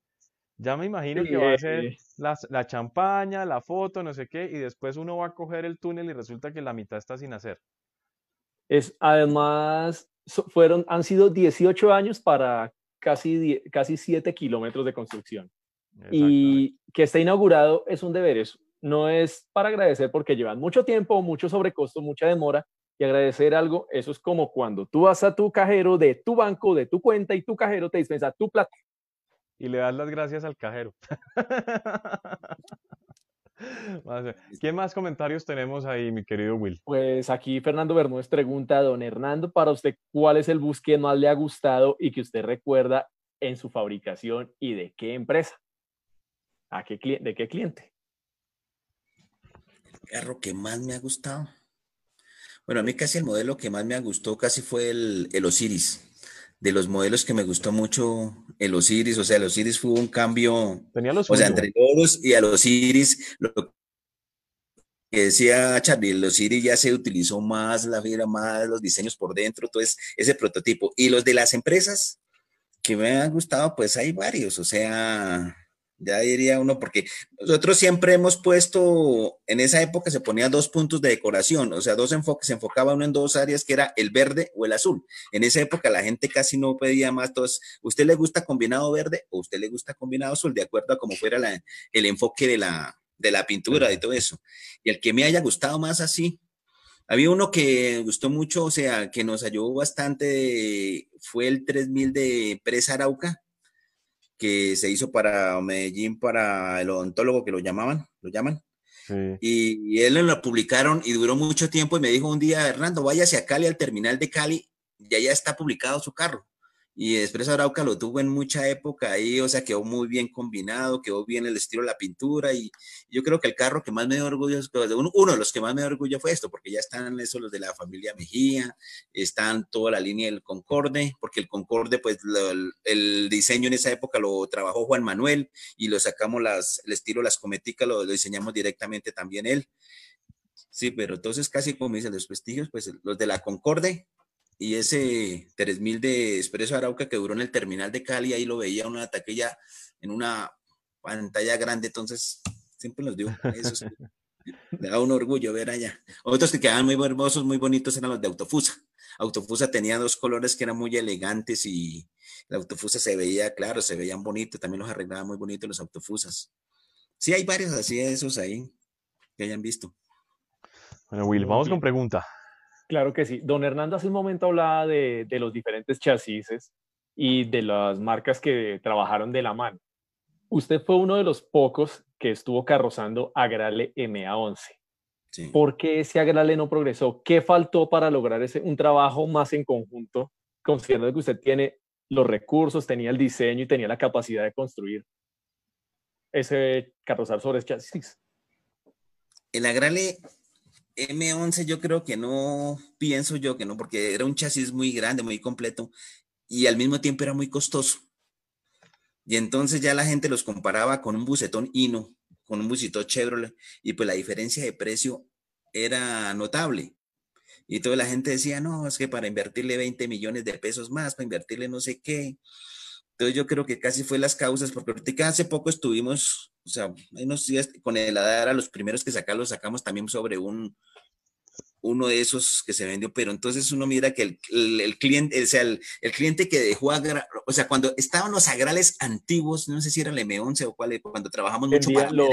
Ya me imagino que va a ser la, la, champaña, la foto, no sé qué, y después uno va a coger el túnel y resulta que la mitad está sin hacer. Es además fueron, han sido 18 años para casi, casi 7 kilómetros de construcción. Y que esté inaugurado es un deber, no es para agradecer porque llevan mucho tiempo, mucho sobrecosto, mucha demora, y agradecer algo, eso es como cuando tú vas a tu cajero de tu banco, de tu cuenta, y tu cajero te dispensa tu plata. Y le das las gracias al cajero. [laughs] [laughs] ¿Qué más comentarios tenemos ahí, mi querido Will? Pues aquí Fernando Bermúdez pregunta a don Hernando, para usted, ¿cuál es el bus que más le ha gustado y que usted recuerda en su fabricación y de qué empresa? ¿A qué, ¿De qué cliente? El carro que más me ha gustado. Bueno, a mí casi el modelo que más me gustó casi fue el, el Osiris de los modelos que me gustó mucho el Osiris, o sea, el Osiris fue un cambio, Tenía los o sea, entre todos y a los Osiris, lo que decía Charlie, el Osiris ya se utilizó más la fibra, más los diseños por dentro, entonces ese prototipo. Y los de las empresas que me han gustado, pues hay varios, o sea, ya diría uno, porque nosotros siempre hemos puesto, en esa época se ponían dos puntos de decoración, o sea, dos enfoques, se enfocaba uno en dos áreas, que era el verde o el azul. En esa época la gente casi no pedía más, entonces, ¿usted le gusta combinado verde o usted le gusta combinado azul? De acuerdo a cómo fuera el enfoque de la, de la pintura y todo eso. Y el que me haya gustado más así, había uno que gustó mucho, o sea, que nos ayudó bastante, fue el 3000 de Presa Arauca que se hizo para Medellín, para el odontólogo que lo llamaban, lo llaman. Y, él lo publicaron y duró mucho tiempo y me dijo un día, Hernando, váyase a Cali, al terminal de Cali, y allá está publicado su carro y Expreso Arauca lo tuvo en mucha época ahí, o sea, quedó muy bien combinado, quedó bien el estilo de la pintura y yo creo que el carro que más me orgullo, uno, de los que más me orgullo fue esto, porque ya están esos los de la familia Mejía, están toda la línea del Concorde, porque el Concorde, pues el, diseño en esa época lo trabajó Juan Manuel y lo sacamos las, el estilo, las cometicas, lo, lo diseñamos directamente también él. Sí, pero entonces casi como dicen los prestigios, pues los de la Concorde, y ese 3000 de Expreso Arauca que duró en el terminal de Cali, ahí lo veía una taquilla en una pantalla grande, entonces siempre los digo, eso [laughs] me da un orgullo ver allá. Otros que quedaban muy hermosos, muy bonitos eran los de Autofusa. Autofusa tenía dos colores que eran muy elegantes y la Autofusa se veía, claro, se veían bonitos, también los arreglaban muy bonitos los Autofusas. Sí, hay varios así de esos ahí que hayan visto. Bueno, Will, vamos con pregunta. Claro que sí. Don Hernando hace un momento hablaba de, los diferentes chasis y de las marcas que trabajaron de la mano. Usted fue uno de los pocos que estuvo carrozando Agrale MA11. ¿Por qué ese Agrale no progresó? ¿Qué faltó para lograr ese, un trabajo más en conjunto, considerando que usted tiene los recursos, tenía el diseño y tenía la capacidad de construir ese carrozar sobre chasis? El Agrale M11 yo creo que no, pienso yo que no, porque era un chasis muy grande, muy completo y al mismo tiempo era muy costoso. Y entonces ya la gente los comparaba con un bucetón Hino, con un busito Chevrolet, y pues la diferencia de precio era notable. Y toda la gente decía, no, es que para invertirle 20 millones de pesos más, para invertirle no sé qué. Entonces yo creo que casi fue las causas, porque ahorita hace poco estuvimos, o sea, unos días con el ADARA, los primeros que sacamos, los sacamos también sobre un, uno de esos que se vendió, pero entonces uno mira que el, cliente, o sea, el, cliente que dejó, o sea, cuando estaban los agrales antiguos, no sé si era el M11 o cuál, cuando trabajamos mucho para los,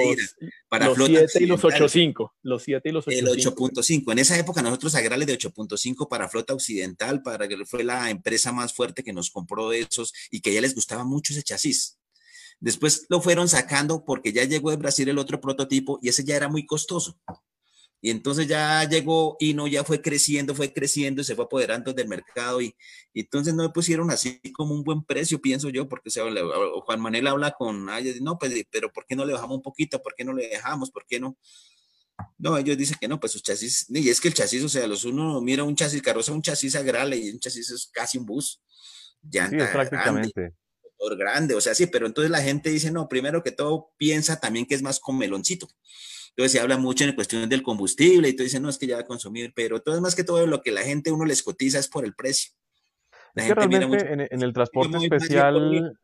para los 7 y los 8.5, los 7 y los 8.5. El 8.5, en esa época nosotros agrales de 8.5 para flota occidental, para que fue la empresa más fuerte que nos compró esos y que ya les gustaba mucho ese chasis. Después lo fueron sacando porque ya llegó de Brasil el otro prototipo y ese ya era muy costoso. Y entonces ya llegó y no, ya fue creciendo, fue creciendo y se fue apoderando del mercado. Y, entonces no me pusieron así como un buen precio, pienso yo, porque se Juan Manuel habla con, ellos, no, pues, pero ¿por qué no le bajamos un poquito? ¿Por qué no le dejamos? ¿Por qué no? No, ellos dicen que no, pues sus chasis, y es que el chasis, o sea, los uno mira un chasis carroza, un chasis agrale y un chasis es casi un bus. ya sí, prácticamente grande, o sea, sí, pero entonces la gente dice, no, primero que todo piensa también que es más con meloncito. Entonces se habla mucho en cuestión del combustible y tú dices, no, es que ya va a consumir, pero todo es más que todo lo que la gente uno les cotiza es por el precio. es que realmente en, el transporte especial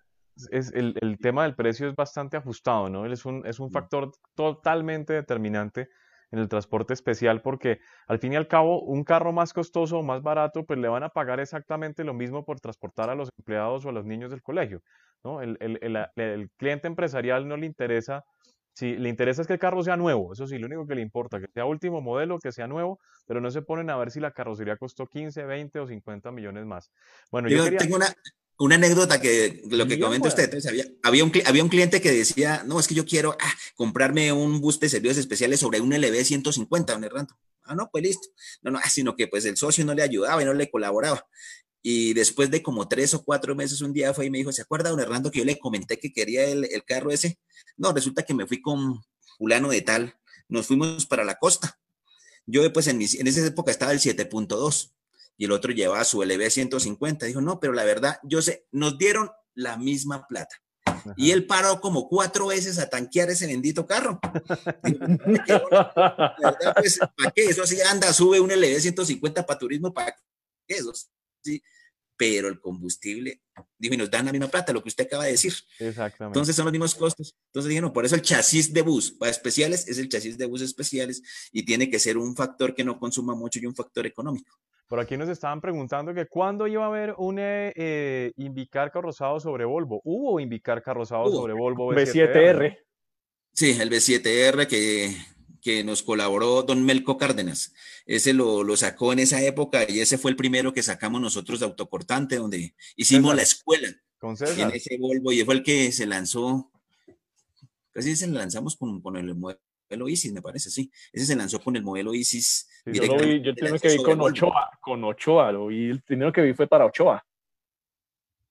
es el, el, tema del precio es bastante ajustado, ¿no? Es un, es un factor totalmente determinante en el transporte especial porque al fin y al cabo un carro más costoso o más barato pues le van a pagar exactamente lo mismo por transportar a los empleados o a los niños del colegio. ¿no? El, el, el, cliente empresarial no le interesa, si le interesa es que el carro sea nuevo, eso sí, lo único que le importa, que sea último modelo, que sea nuevo, pero no se ponen a ver si la carrocería costó 15, 20 o 50 millones más. Bueno, yo, tengo una, una anécdota que lo que comenta usted, pues. había, había, un, había un cliente que decía, no, es que yo quiero ah, comprarme un bus de servicios especiales sobre un LB 150, don Hernando. Ah, no, pues listo. No, no, ah, sino que pues el socio no le ayudaba y no le colaboraba. Y después de como tres o cuatro meses, un día fue y me dijo, ¿se acuerda, don Hernando, que yo le comenté que quería el, el carro ese? No, resulta que me fui con fulano de tal, nos fuimos para la costa. Yo pues en, en esa época estaba el 7.2 y el otro llevaba su LB 150. Dijo, no, pero la verdad, yo sé, nos dieron la misma plata. Y él paró como cuatro veces a tanquear ese bendito carro. [laughs] Pues, ¿para qué? Eso así anda, sube un LB 150 para turismo, ¿para qué? Eso sí. Pero el combustible, dijo, y nos dan la misma plata, lo que usted acaba de decir. Exactamente. Entonces son los mismos costos. Entonces dijeron, por eso el chasis de bus para especiales es el chasis de bus especiales y tiene que ser un factor que no consuma mucho y un factor económico. Por aquí nos estaban preguntando que cuándo iba a haber un eh, eh Invicar carrozado sobre Volvo. ¿Hubo Invicar carrozado sobre Volvo B7R? Sí, el B7R que, que nos colaboró don Melco Cárdenas. Ese lo, lo, sacó en esa época y ese fue el primero que sacamos nosotros de autocortante, donde hicimos la escuela. Con En ese Volvo y fue el que se lanzó, casi se lanzamos con, con el modelo ISIS, me parece, sí. Ese se lanzó con el modelo ISIS. yo, lo vi, yo tengo que vi con Ochoa, con Ochoa, lo vi, el primero que vi fue para Ochoa.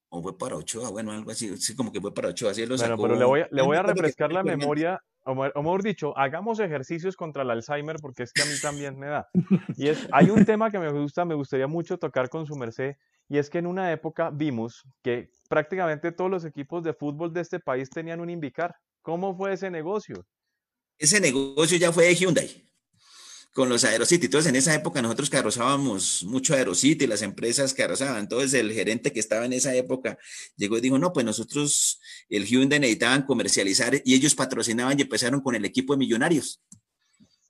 O fue para Ochoa, bueno, algo así, sí, como que fue para Ochoa, así lo bueno, pero le voy, le voy a refrescar la memoria, o mejor dicho, hagamos ejercicios contra el Alzheimer, porque es que a mí también me da. [laughs] Y es, hay un tema que me gusta, me gustaría mucho tocar con su merced, y es que en una época vimos que prácticamente todos los equipos de fútbol de este país tenían un Invicar. ¿Cómo fue ese negocio? ese negocio ya fue de Hyundai con los Aerocity. Entonces, en esa época nosotros carrozábamos mucho Aerocity, las empresas carrozaban. Entonces, el gerente que estaba en esa época llegó y dijo, no, pues nosotros, el Hyundai necesitaban comercializar y ellos patrocinaban y empezaron con el equipo de millonarios.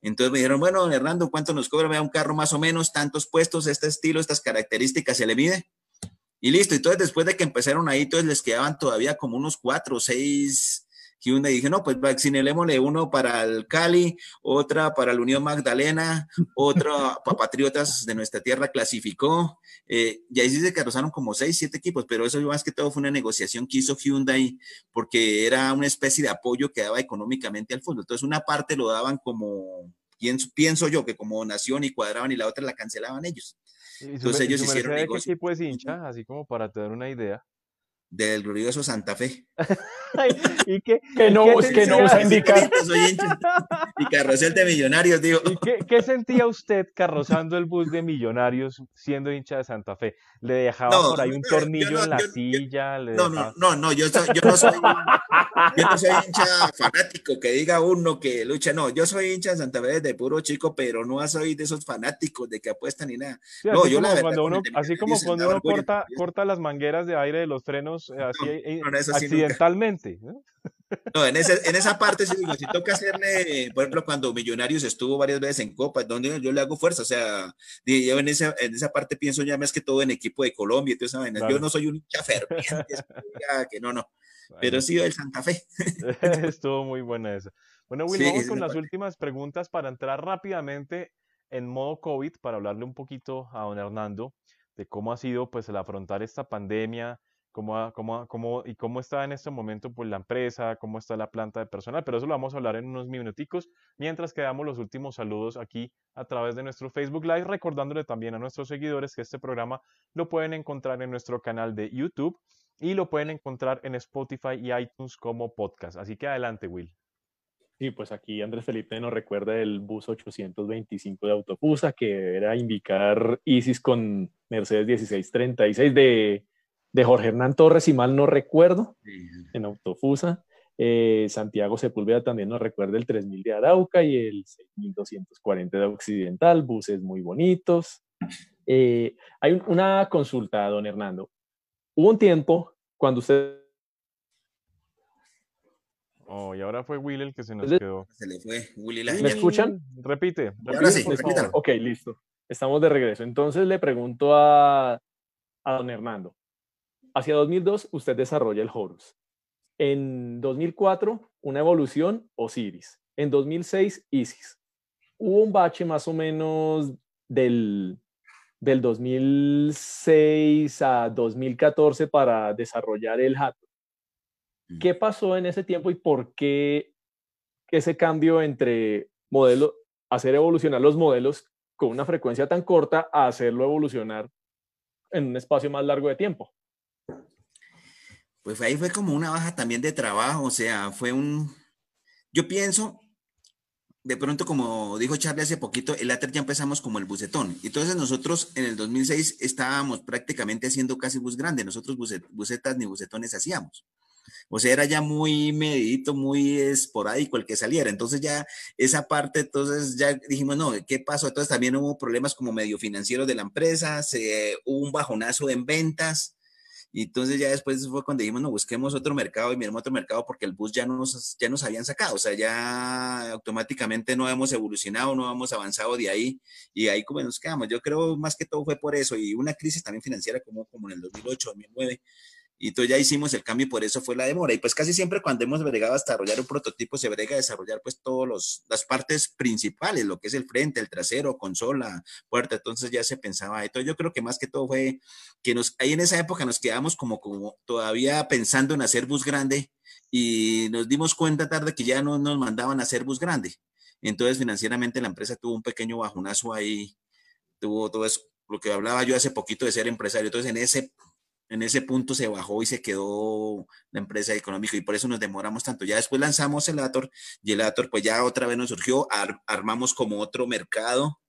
Entonces me dijeron, bueno, Hernando, ¿cuánto nos cobra? Vea un carro más o menos, tantos puestos, este estilo, estas características, se le mide. Y listo. Entonces, después de que empezaron ahí, entonces les quedaban todavía como unos cuatro o seis Hyundai dije, no, pues vaccinémosle uno para el Cali, otra para la Unión Magdalena, otra [laughs] para Patriotas de nuestra tierra clasificó. Eh, y ahí sí se carrozaron como seis, siete equipos, pero eso más que todo fue una negociación que hizo Hyundai porque era una especie de apoyo que daba económicamente al fútbol. Entonces, una parte lo daban como, pienso, pienso yo, que como nación y cuadraban y la otra la cancelaban ellos. Entonces, ellos hicieron. ¿Qué tipo hincha? Así como para tener una idea del glorioso Santa Fe. [laughs] y que, que no, que no usa indicar. y carrocel de millonarios, digo. ¿Y qué, qué, sentía usted carrozando el bus de millonarios siendo hincha de Santa Fe? ¿Le dejaba por ahí un tornillo en la silla? no, no, no, no, yo, yo no soy yo no soy hincha fanático que diga uno que lucha, no, yo soy hincha de Santa Fe desde puro chico, pero no soy de esos fanáticos de que apuestan ni nada. no, yo la verdad, uno, así como cuando uno corta, corta las mangueras de aire de los frenos eh, así, eh, accidentalmente. No, en, en esa parte sí digo, si toca hacerle, por ejemplo, cuando Millonarios estuvo varias veces en Copa, donde yo le hago fuerza, o sea, yo en esa, en esa parte pienso ya más que todo en equipo de Colombia todo eso, yo no soy un hincha ferviente, que no, no, pero sí el Santa Fe. [laughs] Estuvo muy buena esa. Bueno, Will, vamos con las últimas preguntas para entrar rápidamente en modo COVID, para hablarle un poquito a don Hernando de cómo ha sido pues el afrontar esta pandemia, cómo, cómo, cómo, y cómo está en este momento pues, la empresa, cómo está la planta de personal, pero eso lo vamos a hablar en unos minuticos, mientras que damos los últimos saludos aquí a través de nuestro Facebook Live, recordándole también a nuestros seguidores que este programa lo pueden encontrar en nuestro canal de YouTube y lo pueden encontrar en Spotify y iTunes como podcast. Así que adelante, Will. Sí, pues aquí Andrés Felipe nos recuerda el bus 825 de Autofusa, que era indicar ISIS con Mercedes 1636 de de Jorge Hernán Torres, si mal no recuerdo, en Autofusa. Eh, Santiago Sepúlveda también nos recuerda el 3000 de Arauca y el 6240 de Occidental, buses muy bonitos. Eh, hay una consulta, don Hernando. Hubo un tiempo cuando usted... Oh, y ahora fue Will el que se nos quedó. Se le fue, Willy ¿Me escuchan? Repite. repite ok, listo. Estamos de regreso. Entonces le pregunto a, a don Hernando. Hacia 2002, usted desarrolla el Horus. En 2004, una evolución, Osiris. En 2006, Isis. Hubo un bache más o menos del, del 2006 a 2014 para desarrollar el Hato. Mm. ¿Qué pasó en ese tiempo y por qué ese cambio entre modelo, hacer evolucionar los modelos con una frecuencia tan corta a hacerlo evolucionar en un espacio más largo de tiempo? Pues ahí fue como una baja también de trabajo, o sea, fue un, yo pienso, de pronto como dijo Charlie hace poquito, el ATER ya empezamos como el bucetón, entonces nosotros en el 2006 estábamos prácticamente haciendo casi bus grande, nosotros bucetas ni bucetones hacíamos. O sea, era ya muy medidito, muy esporádico el que saliera. Entonces ya esa parte, entonces ya dijimos, no, ¿qué pasó? Entonces también hubo problemas como medio financieros de la empresa, se, hubo un bajonazo en ventas, y entonces ya después fue cuando dijimos, no, busquemos otro mercado y miremos otro mercado porque el bus ya nos, ya nos habían sacado, o sea, ya automáticamente no hemos evolucionado, no hemos avanzado de ahí y ahí como nos quedamos. Yo creo más que todo fue por eso y una crisis también financiera como, como en el 2008, 2009 y entonces ya hicimos el cambio y por eso fue la demora. Y pues casi siempre cuando hemos bregado a desarrollar un prototipo, se brega a desarrollar pues todas las partes principales, lo que es el frente, el trasero, consola, puerta. Entonces ya se pensaba. Entonces yo creo que más que todo fue que nos, ahí en esa época nos quedamos como, como todavía pensando en hacer bus grande y nos dimos cuenta tarde que ya no nos mandaban a hacer bus grande. Entonces financieramente la empresa tuvo un pequeño bajonazo ahí, tuvo todo eso, lo que hablaba yo hace poquito de ser empresario. Entonces en ese en ese punto se bajó y se quedó la empresa económica y por eso nos demoramos tanto. Ya después lanzamos el Ator y el Ator pues ya otra vez nos surgió, armamos como otro mercado.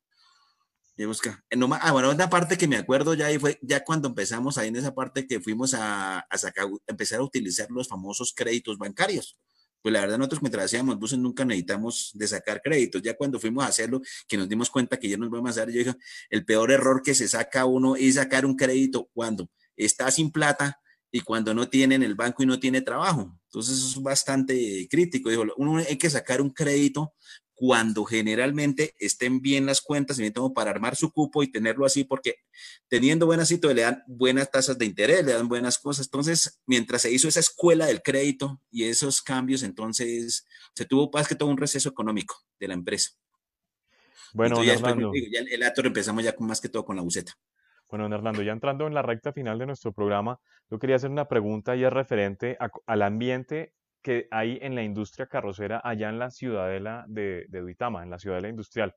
Y busca, eh, ah, bueno, una parte que me acuerdo ya ahí fue, ya cuando empezamos ahí en esa parte que fuimos a, a sacar, empezar a utilizar los famosos créditos bancarios pues la verdad nosotros mientras hacíamos buses nunca necesitamos de sacar créditos. Ya cuando fuimos a hacerlo, que nos dimos cuenta que ya nos vamos a dar, yo dije, el peor error que se saca uno es sacar un crédito cuando está sin plata y cuando no tiene en el banco y no tiene trabajo. Entonces eso es bastante crítico. Digo, uno hay que sacar un crédito cuando generalmente estén bien las cuentas, y para armar su cupo y tenerlo así, porque teniendo buenas situaciones le dan buenas tasas de interés, le dan buenas cosas. Entonces, mientras se hizo esa escuela del crédito y esos cambios, entonces se tuvo más que todo un receso económico de la empresa. Bueno, ya, después, ya el ator empezamos ya con más que todo con la buceta. Bueno, Hernando, ya entrando en la recta final de nuestro programa, yo quería hacer una pregunta y es referente al ambiente que hay en la industria carrocera allá en la ciudadela de, de Duitama, en la ciudadela industrial.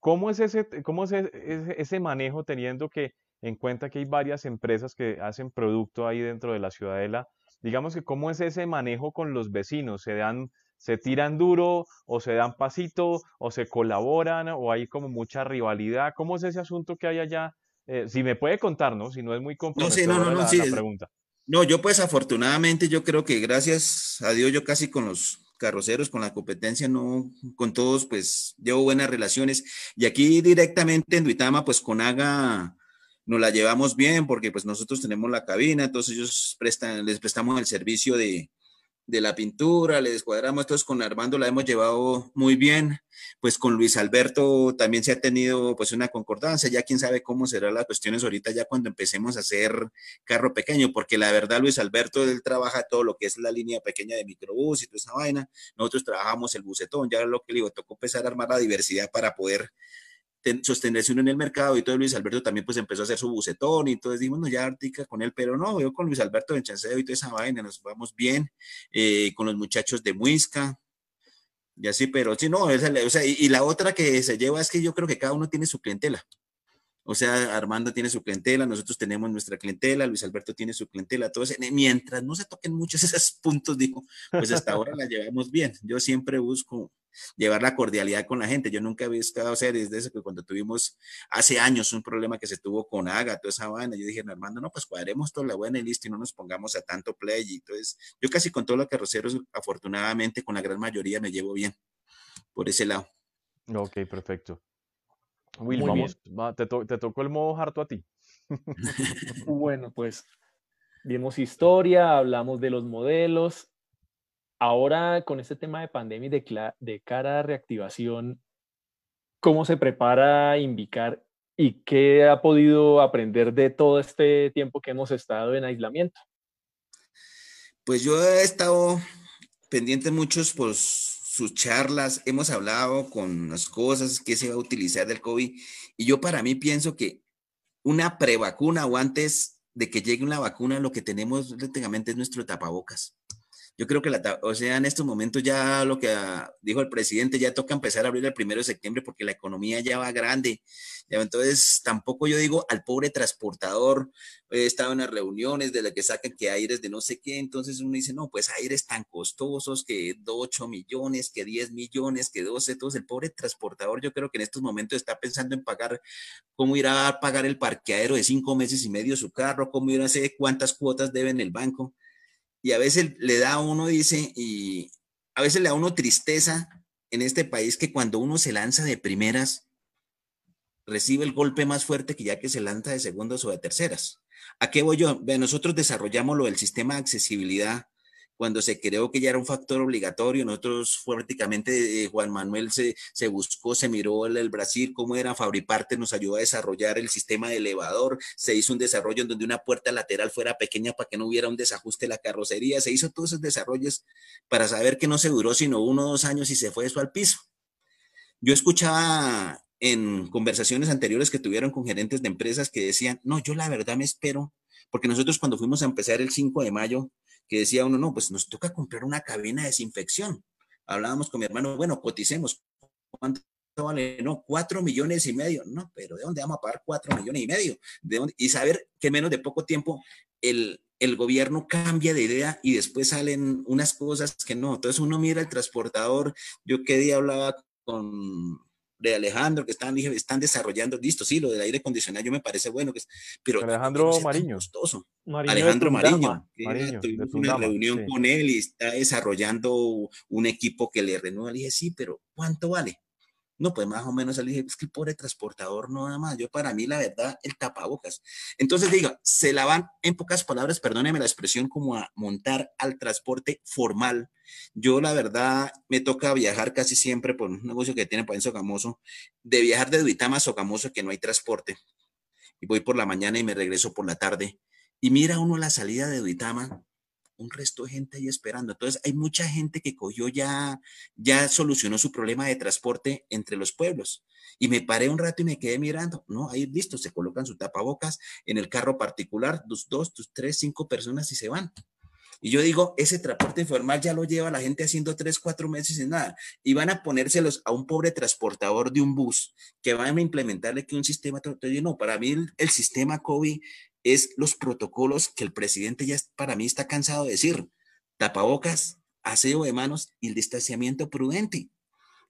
¿Cómo es, ese, cómo es ese, manejo teniendo que en cuenta que hay varias empresas que hacen producto ahí dentro de la ciudadela? Digamos que cómo es ese manejo con los vecinos, se dan, se tiran duro o se dan pasito o se colaboran o hay como mucha rivalidad. ¿Cómo es ese asunto que hay allá eh, si me puede contar, ¿no? Si no es muy comprometedora no, no, no, la, pregunta. No, yo pues afortunadamente yo creo que gracias a Dios yo casi con los carroceros, con la competencia, no, con todos pues llevo buenas relaciones. Y aquí directamente en Duitama pues con Aga nos la llevamos bien porque pues nosotros tenemos la cabina, entonces ellos prestan, les prestamos el servicio de, de la pintura, le descuadramos todos con Armando, la hemos llevado muy bien, pues con Luis Alberto también se ha tenido pues una concordancia, ya quién sabe cómo serán las cuestiones ahorita ya cuando empecemos a hacer carro pequeño, porque la verdad Luis Alberto, él trabaja todo lo que es la línea pequeña de microbús y toda esa vaina, nosotros trabajamos el bucetón, ya lo que le digo, tocó empezar a armar la diversidad para poder sostenerse uno en el mercado y todo Luis Alberto también pues empezó a hacer su bucetón y entonces dijimos, no, ya artica con él, pero no, yo con Luis Alberto en Chanceo y toda esa vaina, nos vamos bien, eh, con los muchachos de Muisca, y así, pero sí, no, o sea, y, y, la otra que se lleva es que yo creo que cada uno tiene su clientela. O sea, Armando tiene su clientela, nosotros tenemos nuestra clientela, Luis Alberto tiene su clientela, todos, mientras no se toquen muchos [laughs] esos puntos, digo, pues hasta ahora la llevamos bien. Yo siempre busco llevar la cordialidad con la gente. Yo nunca he visto, o sea, desde eso que cuando tuvimos hace años un problema que se tuvo con Aga, toda esa vaina, yo dije, Armando, no, pues cuadremos toda la buena y listo y no nos pongamos a tanto play. Y entonces, yo casi con todos los carroceros, afortunadamente, con la gran mayoría me llevo bien por ese lado. Ok, perfecto. Will, vamos, te, te, tocó el modo harto a ti. [laughs] bueno, pues vimos historia, hablamos de los modelos. Ahora, con este tema de pandemia y de, cara a reactivación, ¿cómo se prepara Invicar y qué ha podido aprender de todo este tiempo que hemos estado en aislamiento? Pues yo he estado pendiente muchos pues sus charlas, hemos hablado con las cosas que se va a utilizar del COVID y yo para mí pienso que una prevacuna o antes de que llegue una vacuna, lo que tenemos prácticamente es nuestro tapabocas. Yo creo que, la, o sea, en estos momentos ya lo que ah, dijo el presidente, ya toca empezar a abrir el primero de septiembre porque la economía ya va grande. entonces, tampoco yo digo al pobre transportador, he estado en las reuniones de la que sacan que aires de no sé qué, entonces uno dice, no, pues aires tan costosos que 8 millones, que 10 millones, que 12, entonces el pobre transportador yo creo que en estos momentos está pensando en pagar, cómo irá a pagar el parqueadero de cinco meses y medio su carro, cómo irá a hacer cuántas cuotas debe en el banco y a veces le da a uno, dice, y a veces le da a uno tristeza en este país que cuando uno se lanza de primeras, recibe el golpe más fuerte que ya que se lanza de segundas o de terceras. ¿A qué voy yo? Nosotros desarrollamos lo del sistema de accesibilidad cuando se creó que ya era un factor obligatorio, nosotros prácticamente, eh, Juan Manuel se, se, buscó, se miró el, el, Brasil, cómo era Fabriparte, nos ayudó a desarrollar el sistema de elevador, se hizo un desarrollo en donde una puerta lateral fuera pequeña para que no hubiera un desajuste de la carrocería, se hizo todos esos desarrollos para saber que no se duró sino uno o dos años y se fue eso al piso. Yo escuchaba en conversaciones anteriores que tuvieron con gerentes de empresas que decían, no, yo la verdad me espero, porque nosotros cuando fuimos a empezar el 5 de mayo, que decía uno, no, pues nos toca comprar una cabina de desinfección. Hablábamos con mi hermano, bueno, coticemos. ¿Cuánto vale? No, cuatro millones y medio. No, pero ¿de dónde vamos a pagar cuatro millones y medio? ¿De dónde? Y saber que menos de poco tiempo el, el gobierno cambia de idea y después salen unas cosas que no. Entonces uno mira el transportador. Yo qué día hablaba con de Alejandro, que están, están desarrollando, listo, sí, lo del aire acondicionado yo me parece bueno, que pero Alejandro Mariño. Alejandro Mariño, tuvimos una reunión con él y está desarrollando un equipo que le renueva. Le dije, sí, pero ¿cuánto vale? No, pues más o menos le dije, es que el pobre transportador no nada más. Yo para mí, la verdad, el tapabocas. Entonces diga, se la van, en pocas palabras, perdóneme la expresión, como a montar al transporte formal. Yo, la verdad, me toca viajar casi siempre por un negocio que tiene por Sogamoso, de viajar de Duitama a Sogamoso, que no hay transporte. Y voy por la mañana y me regreso por la tarde. Y mira uno la salida de Duitama, un resto de gente ahí esperando. Entonces, hay mucha gente que cogió ya, ya solucionó su problema de transporte entre los pueblos. Y me paré un rato y me quedé mirando. No, ahí listo, se colocan su tapabocas en el carro particular, dos, dos, dos tres, cinco personas y se van. Y yo digo, ese transporte informal ya lo lleva la gente haciendo tres, cuatro meses y nada. Y van a ponérselos a un pobre transportador de un bus que van a implementarle que un sistema. No, para mí el, el sistema COVID es los protocolos que el presidente ya para mí está cansado de decir. Tapabocas, aseo de manos y el distanciamiento prudente.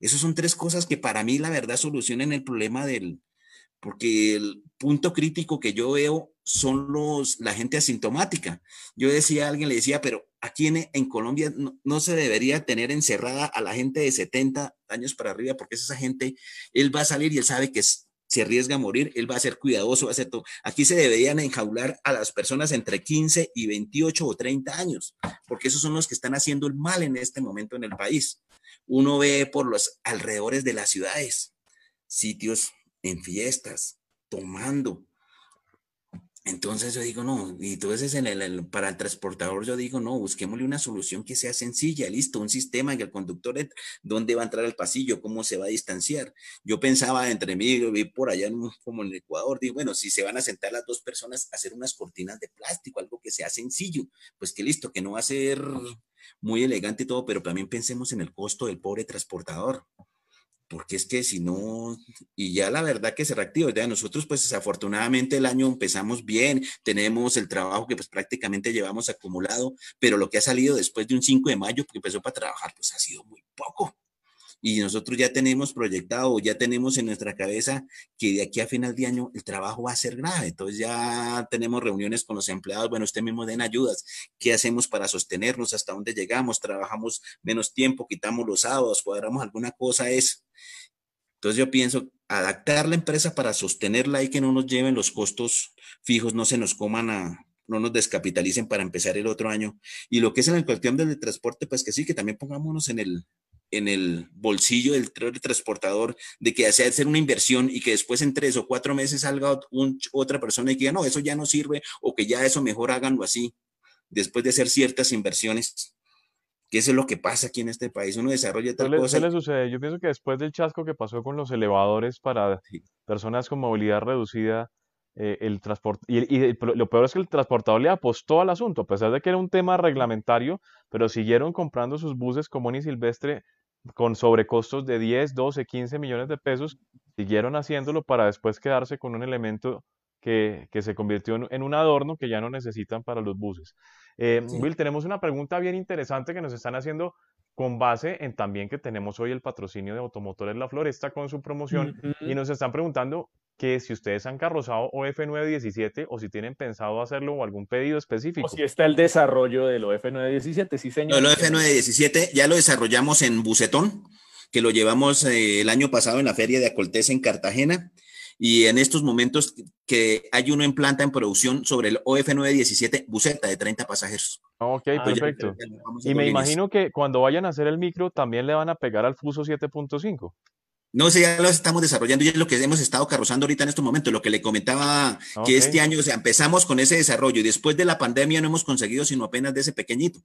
Esas son tres cosas que para mí la verdad solucionan el problema del, porque el punto crítico que yo veo son los, la gente asintomática. Yo decía alguien, le decía, pero aquí en, en Colombia no, no, se debería tener encerrada a la gente de 70 años para arriba, porque es esa gente, él va a salir y él sabe que es se arriesga a morir, él va a ser cuidadoso, va a ser todo. Aquí se deberían enjaular a las personas entre 15 y 28 o 30 años, porque esos son los que están haciendo el mal en este momento en el país. Uno ve por los alrededores de las ciudades, sitios en fiestas, tomando, entonces yo digo, no, y entonces en el, para el transportador yo digo, no, busquémosle una solución que sea sencilla, listo, un sistema que el conductor, dónde va a entrar al pasillo, cómo se va a distanciar. Yo pensaba entre mí, vi por allá como en el Ecuador, digo, bueno, si se van a sentar las dos personas, hacer unas cortinas de plástico, algo que sea sencillo, pues que listo, que no va a ser muy elegante y todo, pero también pensemos en el costo del pobre transportador porque es que si no, y ya la verdad que se reactiva, ya nosotros pues desafortunadamente el año empezamos bien, tenemos el trabajo que pues prácticamente llevamos acumulado, pero lo que ha salido después de un 5 de mayo, que empezó para trabajar, pues ha sido muy poco. Y nosotros ya tenemos proyectado, ya tenemos en nuestra cabeza que de aquí a final de año el trabajo va a ser grave. Entonces ya tenemos reuniones con los empleados, bueno, usted mismo den ayudas, ¿qué hacemos para sostenernos? ¿Hasta dónde llegamos? ¿Trabajamos menos tiempo? ¿Quitamos los sábados? ¿Cuadramos alguna cosa? Es entonces yo pienso adaptar la empresa para sostenerla y que no nos lleven los costos fijos, no se nos coman a, no nos descapitalicen para empezar el otro año. Y lo que es en la cuestión del transporte, pues que sí, que también pongámonos en el, en el bolsillo del, transportador de que hace hacer una inversión y que después en tres o cuatro meses salga otra persona y que diga, no, eso ya no sirve o que ya eso mejor háganlo así, después de hacer ciertas inversiones que eso es lo que pasa aquí en este país. Uno desarrolla tal cosa. le sucede? Yo pienso que después del chasco que pasó con los elevadores para personas con movilidad reducida, eh, el transporte, y, lo peor es que el transportador le apostó al asunto, a pesar de que era un tema reglamentario, pero siguieron comprando sus buses común y silvestre con sobrecostos de 10, 12, 15 millones de pesos, siguieron haciéndolo para después quedarse con un elemento que, se convirtió en, un adorno que ya no necesitan para los buses. Eh, Will, tenemos una pregunta bien interesante que nos están haciendo con base en también que tenemos hoy el patrocinio de Automotores La Floresta con su promoción y nos están preguntando que si ustedes han carrozado OF917 o si tienen pensado hacerlo o algún pedido específico. O si está el desarrollo del OF917, sí señor. El OF917 ya lo desarrollamos en Bucetón, que lo llevamos eh, el año pasado en la feria de Acoltés en Cartagena y en estos momentos que hay uno en planta en producción sobre el OF917 Buceta de 30 pasajeros. Ok, ah, perfecto. y me imagino que cuando vayan a hacer el micro también le van a pegar al Fuso 7.5. No sé, ya lo estamos desarrollando y es lo que hemos estado carrozando ahorita en estos momentos. Lo que le comentaba que este año, o sea, empezamos con ese desarrollo y después de la pandemia no hemos conseguido sino apenas de ese pequeñito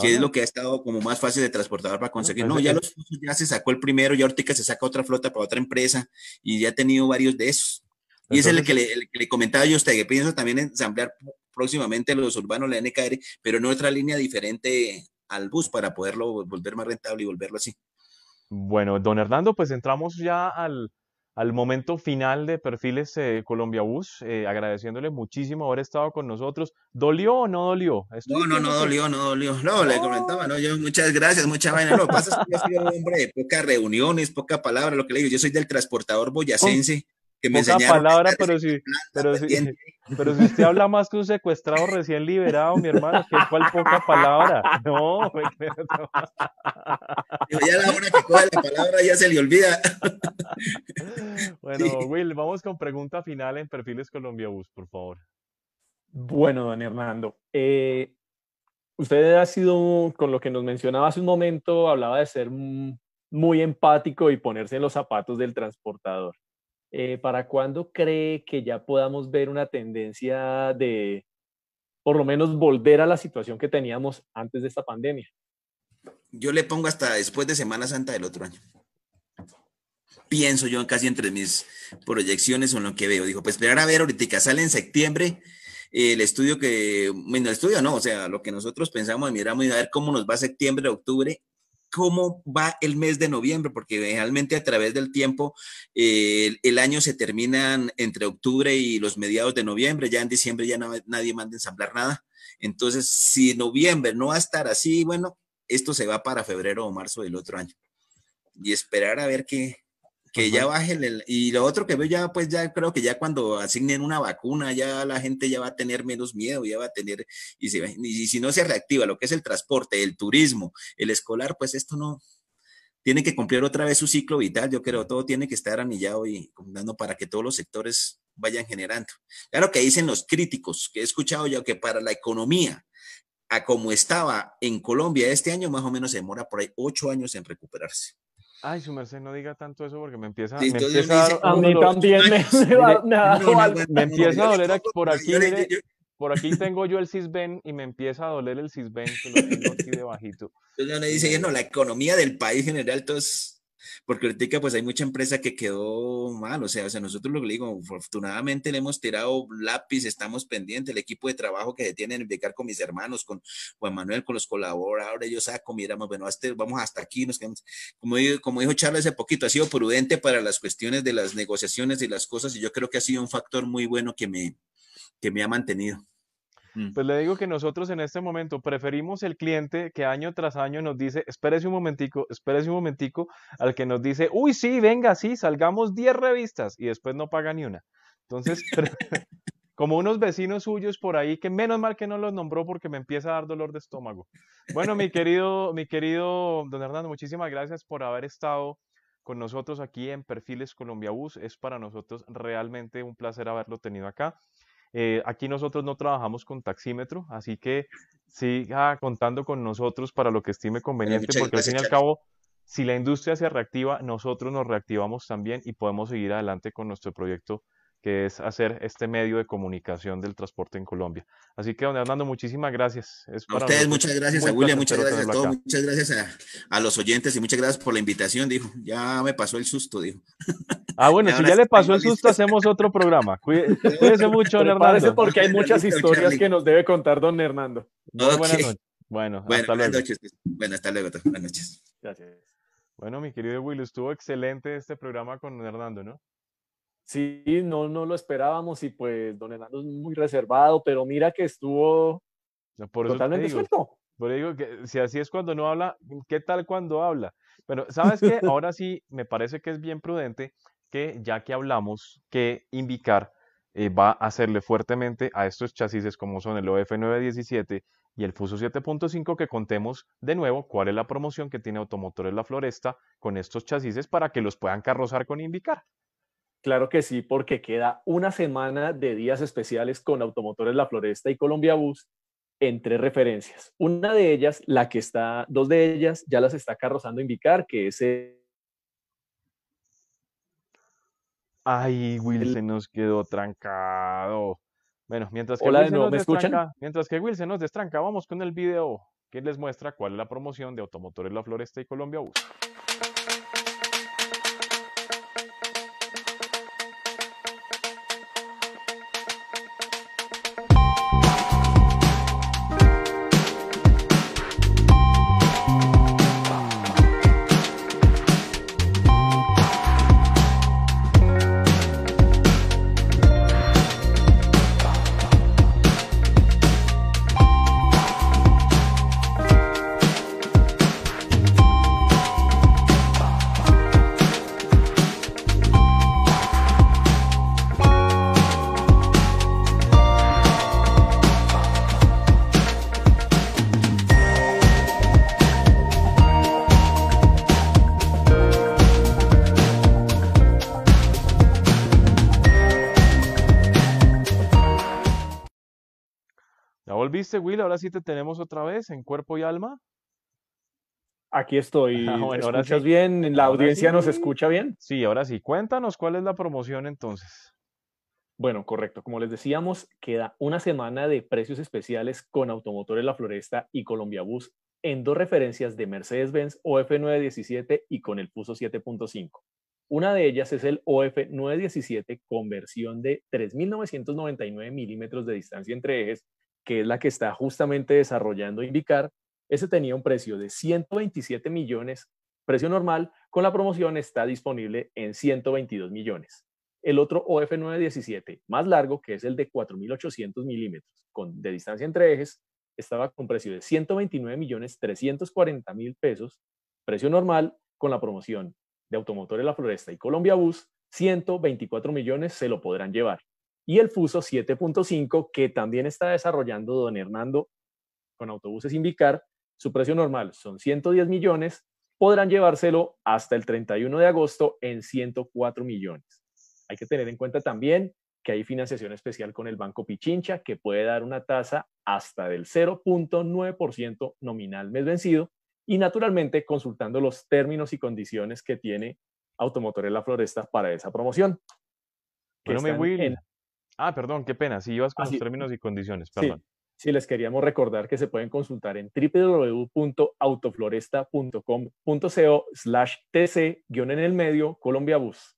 que es lo que ha estado como más fácil de transportar para conseguir. No, ya los ya se sacó el primero, y ahorita se saca otra flota para otra empresa y ya ha tenido varios de esos. Y es el que, le, comentaba yo a usted, que pienso también ensamblar próximamente los urbanos, la NKR, pero en otra línea diferente al bus para poderlo volver más rentable y volverlo así. Bueno, don Hernando, pues entramos ya al, al momento final de Perfiles eh, Colombia Bus, eh, agradeciéndole muchísimo haber estado con nosotros. ¿Dolió o no dolió? no, no, no dolió, no dolió. No, le comentaba, no, yo muchas gracias, mucha vaina. Lo que pasa es que yo soy un hombre de pocas reuniones, poca palabra, lo que le digo, yo soy del transportador boyacense que me poca palabra, pero si, pero, si, [laughs] pero si usted habla más que un secuestrado recién liberado, mi hermano, que cual poca palabra. [laughs] No, [laughs] ya la hora que coge la palabra ya se le olvida. Bueno, Will, vamos con pregunta final en Perfiles Colombia Bus, por favor. Bueno, don Hernando, eh, usted ha sido, con lo que nos mencionaba hace un momento, hablaba de ser muy empático y ponerse en los zapatos del transportador. Eh, ¿para cuándo cree que ya podamos ver una tendencia de, por lo menos, volver a la situación que teníamos antes de esta pandemia? Yo le pongo hasta después de Semana Santa del otro año. Pienso yo casi entre mis proyecciones o lo que veo. Dijo, pues esperar a ver, ahorita sale en septiembre el estudio que, bueno, el estudio no, o sea, lo que nosotros pensamos, miramos y a ver cómo nos va septiembre, octubre cómo va el mes de noviembre, porque realmente a través del tiempo eh, el, año se termina entre octubre y los mediados de noviembre, ya en diciembre ya nadie manda ensamblar nada. Entonces, si noviembre no va a estar así, bueno, esto se va para febrero o marzo del otro año. Y esperar a ver qué, que ya baje el, y lo otro que veo ya pues ya creo que ya cuando asignen una vacuna ya la gente ya va a tener menos miedo ya va a tener y si, y si no se reactiva lo que es el transporte el turismo el escolar pues esto no tiene que cumplir otra vez su ciclo vital, yo creo, todo tiene que estar anillado y dando para que todos los sectores vayan generando. Claro que dicen los críticos, que he escuchado yo que para la economía, a como estaba en Colombia este año, más o menos se demora por ahí ocho años en recuperarse. Ay, su merced, no diga tanto eso porque me empieza, me empieza a, a mí también me, me, empieza a doler por aquí. por aquí tengo yo el Cisben y me empieza a doler el Cisben que lo tengo aquí debajito. Entonces le dice, no, la economía del país general, entonces porque ahorita pues hay mucha empresa que quedó mal, o sea, o sea, nosotros lo que digo, afortunadamente le hemos tirado lápiz, estamos pendientes, el equipo de trabajo que se tiene con mis hermanos, con Juan Manuel, con los colaboradores, yo saco, miramos, bueno, hasta, vamos hasta aquí, nos quedamos, como, como dijo Charles hace poquito, ha sido prudente para las cuestiones de las negociaciones y las cosas, y yo creo que ha sido un factor muy bueno que me, que me ha mantenido. Mm. Pues le digo que nosotros en este momento preferimos el cliente que año tras año nos dice, espérese un momentico, espérese un momentico, al que nos dice, uy, sí, venga, sí, salgamos 10 revistas y después no paga ni una. Entonces, [laughs] como unos vecinos suyos por ahí, que menos mal que no los nombró porque me empieza a dar dolor de estómago. Bueno, mi querido, mi querido don Hernando, muchísimas gracias por haber estado con nosotros aquí en Perfiles Colombia Bus. Es para nosotros realmente un placer haberlo tenido acá. Eh, aquí nosotros no trabajamos con taxímetro, así que siga contando con nosotros para lo que estime conveniente, porque al fin y al cabo, si la industria se reactiva, nosotros nos reactivamos también y podemos seguir adelante con nuestro proyecto que es hacer este medio de comunicación del transporte en Colombia. Así que, don Hernando, muchísimas gracias. a ustedes, muchas gracias, a William, muchas gracias a todos, muchas gracias a, a, los oyentes y muchas gracias por la invitación, dijo. Ya me pasó el susto, dijo. [laughs] Ah, bueno, si ya le pasó el susto, hacemos otro programa. [laughs] Cuídese mucho, don Hernando. porque hay muchas historias que nos debe contar don Hernando. buenas noches. Bueno, bueno hasta luego. Noches. Bueno, hasta luego. Buenas noches. Gracias. Bueno, mi querido Will, estuvo excelente este programa con don Hernando, ¿no? Sí, no, no lo esperábamos y pues don Hernando es muy reservado, pero mira que estuvo totalmente suelto. Por digo que si así es cuando no habla, ¿qué tal cuando habla? Bueno, ¿sabes qué? [laughs] Ahora sí me parece que es bien prudente que ya que hablamos que Invicar eh, va a hacerle fuertemente a estos chasis como son el OF917 y el Fuso 7.5 que contemos de nuevo cuál es la promoción que tiene Automotores La Floresta con estos chasis para que los puedan carrozar con Invicar. Claro que sí, porque queda una semana de días especiales con Automotores La Floresta y Colombia Bus en tres referencias. Una de ellas, la que está, dos de ellas ya las está carrozando Invicar, que es Ay, Will se nos quedó trancado. Bueno, mientras que, Hola, Will se nos ¿me escuchan? mientras que Will se nos destranca, vamos con el video que les muestra cuál es la promoción de Automotores La Floresta y Colombia Bus. Will? Ahora sí te tenemos otra vez en cuerpo y alma. Aquí [laughs] estoy. Ah, bueno, ahora ¿Escuchas bien? ¿La audiencia nos escucha bien? Sí, ahora sí. Cuéntanos cuál es la promoción entonces. Bueno, correcto. Como les decíamos, queda una semana de precios especiales con Automotores La Floresta y Colombia Bus en dos referencias de Mercedes-Benz OF917 y con el Fuso 7.5. Una de ellas es el OF917 con versión de 3.999 milímetros de distancia entre ejes que es la que está justamente desarrollando Invicar, ese tenía un precio de 127 millones, precio normal, con la promoción está disponible en 122 millones. El otro OF917, más largo, que es el de 4.800 milímetros, con, de distancia entre ejes, estaba con precio de 129 millones 340 mil pesos, precio normal, con la promoción de Automotores La Floresta y Colombia Bus, 124 millones se lo podrán llevar y el Fuso 7.5 que también está desarrollando don Hernando con autobuses Invicar. Su precio normal son 110 millones podrán llevárselo hasta el 31 de agosto en 104 millones. Hay que tener en cuenta también que hay financiación especial con el Banco Pichincha que puede dar una tasa hasta del 0.9% nominal mes vencido y naturalmente consultando los términos y condiciones que tiene Automotores La Floresta para esa promoción. Bueno, me. Ah, perdón, qué pena. Si ibas con los términos y condiciones, perdón. Sí, les queríamos recordar que se pueden consultar en www.autofloresta.com.co slash tc en el medio Colombia Bus.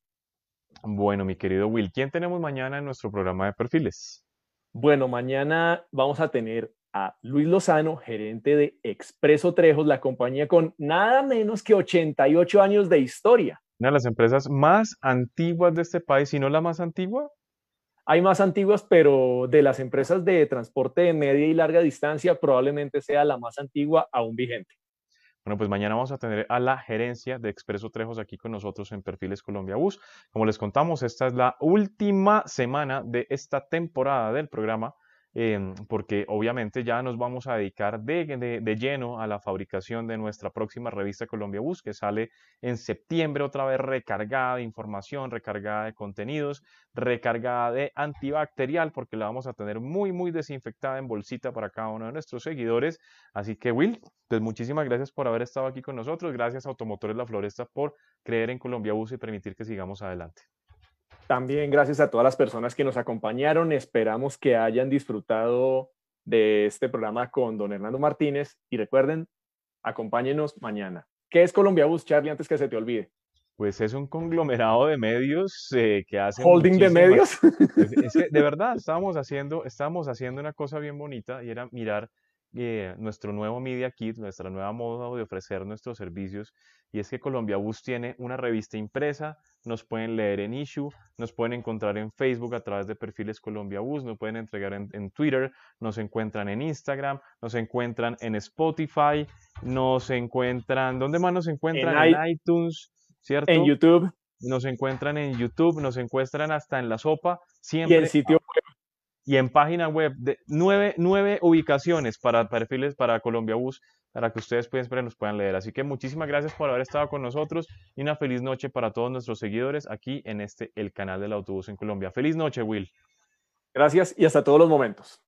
Bueno, mi querido Will, ¿quién tenemos mañana en nuestro programa de perfiles? Bueno, mañana vamos a tener a Luis Lozano, gerente de Expreso Trejos, la compañía con nada menos que 88 años de historia. Una de las empresas más antiguas de este país, si no la más antigua. Hay más antiguas, pero de las empresas de transporte de media y larga distancia, probablemente sea la más antigua aún vigente. Bueno, pues mañana vamos a tener a la gerencia de Expreso Trejos aquí con nosotros en Perfiles Colombia Bus. Como les contamos, esta es la última semana de esta temporada del programa. Em, porque obviamente ya nos vamos a dedicar de, lleno a la fabricación de nuestra próxima revista Colombia Bus, que sale en septiembre, otra vez recargada de información, recargada de contenidos, recargada de antibacterial, porque la vamos a tener muy, muy desinfectada en bolsita para cada uno de nuestros seguidores. Así que, Will, pues muchísimas gracias por haber estado aquí con nosotros. Gracias a Automotores La Floresta por creer en Colombia Bus y permitir que sigamos adelante. También gracias a todas las personas que nos acompañaron. Esperamos que hayan disfrutado de este programa con don Hernando Martínez y recuerden, acompáñenos mañana. ¿Qué es Colombia Bus, Charlie, antes que se te olvide? Pues es un conglomerado de medios eh, que hacen... ¿Holding de medios? de verdad, estábamos haciendo, estábamos haciendo una cosa bien bonita y era mirar eh, nuestro nuevo Media Kit, nuestra nueva moda de ofrecer nuestros servicios, y es que Colombia Bus tiene una revista impresa, nos pueden leer en Issue, nos pueden encontrar en Facebook a través de perfiles Colombia Bus, nos pueden entregar en, Twitter, nos encuentran en Instagram, nos encuentran en Spotify, nos encuentran, ¿dónde más nos encuentran? En, iTunes, ¿cierto? En YouTube. Nos encuentran en YouTube, nos encuentran hasta en la sopa, siempre. Y en sitio web y en página web de nueve, nueve ubicaciones para perfiles para Colombia Bus para que ustedes puedan, nos puedan leer. Así que muchísimas gracias por haber estado con nosotros y una feliz noche para todos nuestros seguidores aquí en este, el canal del autobús en Colombia. Feliz noche, Will. Gracias y hasta todos los momentos.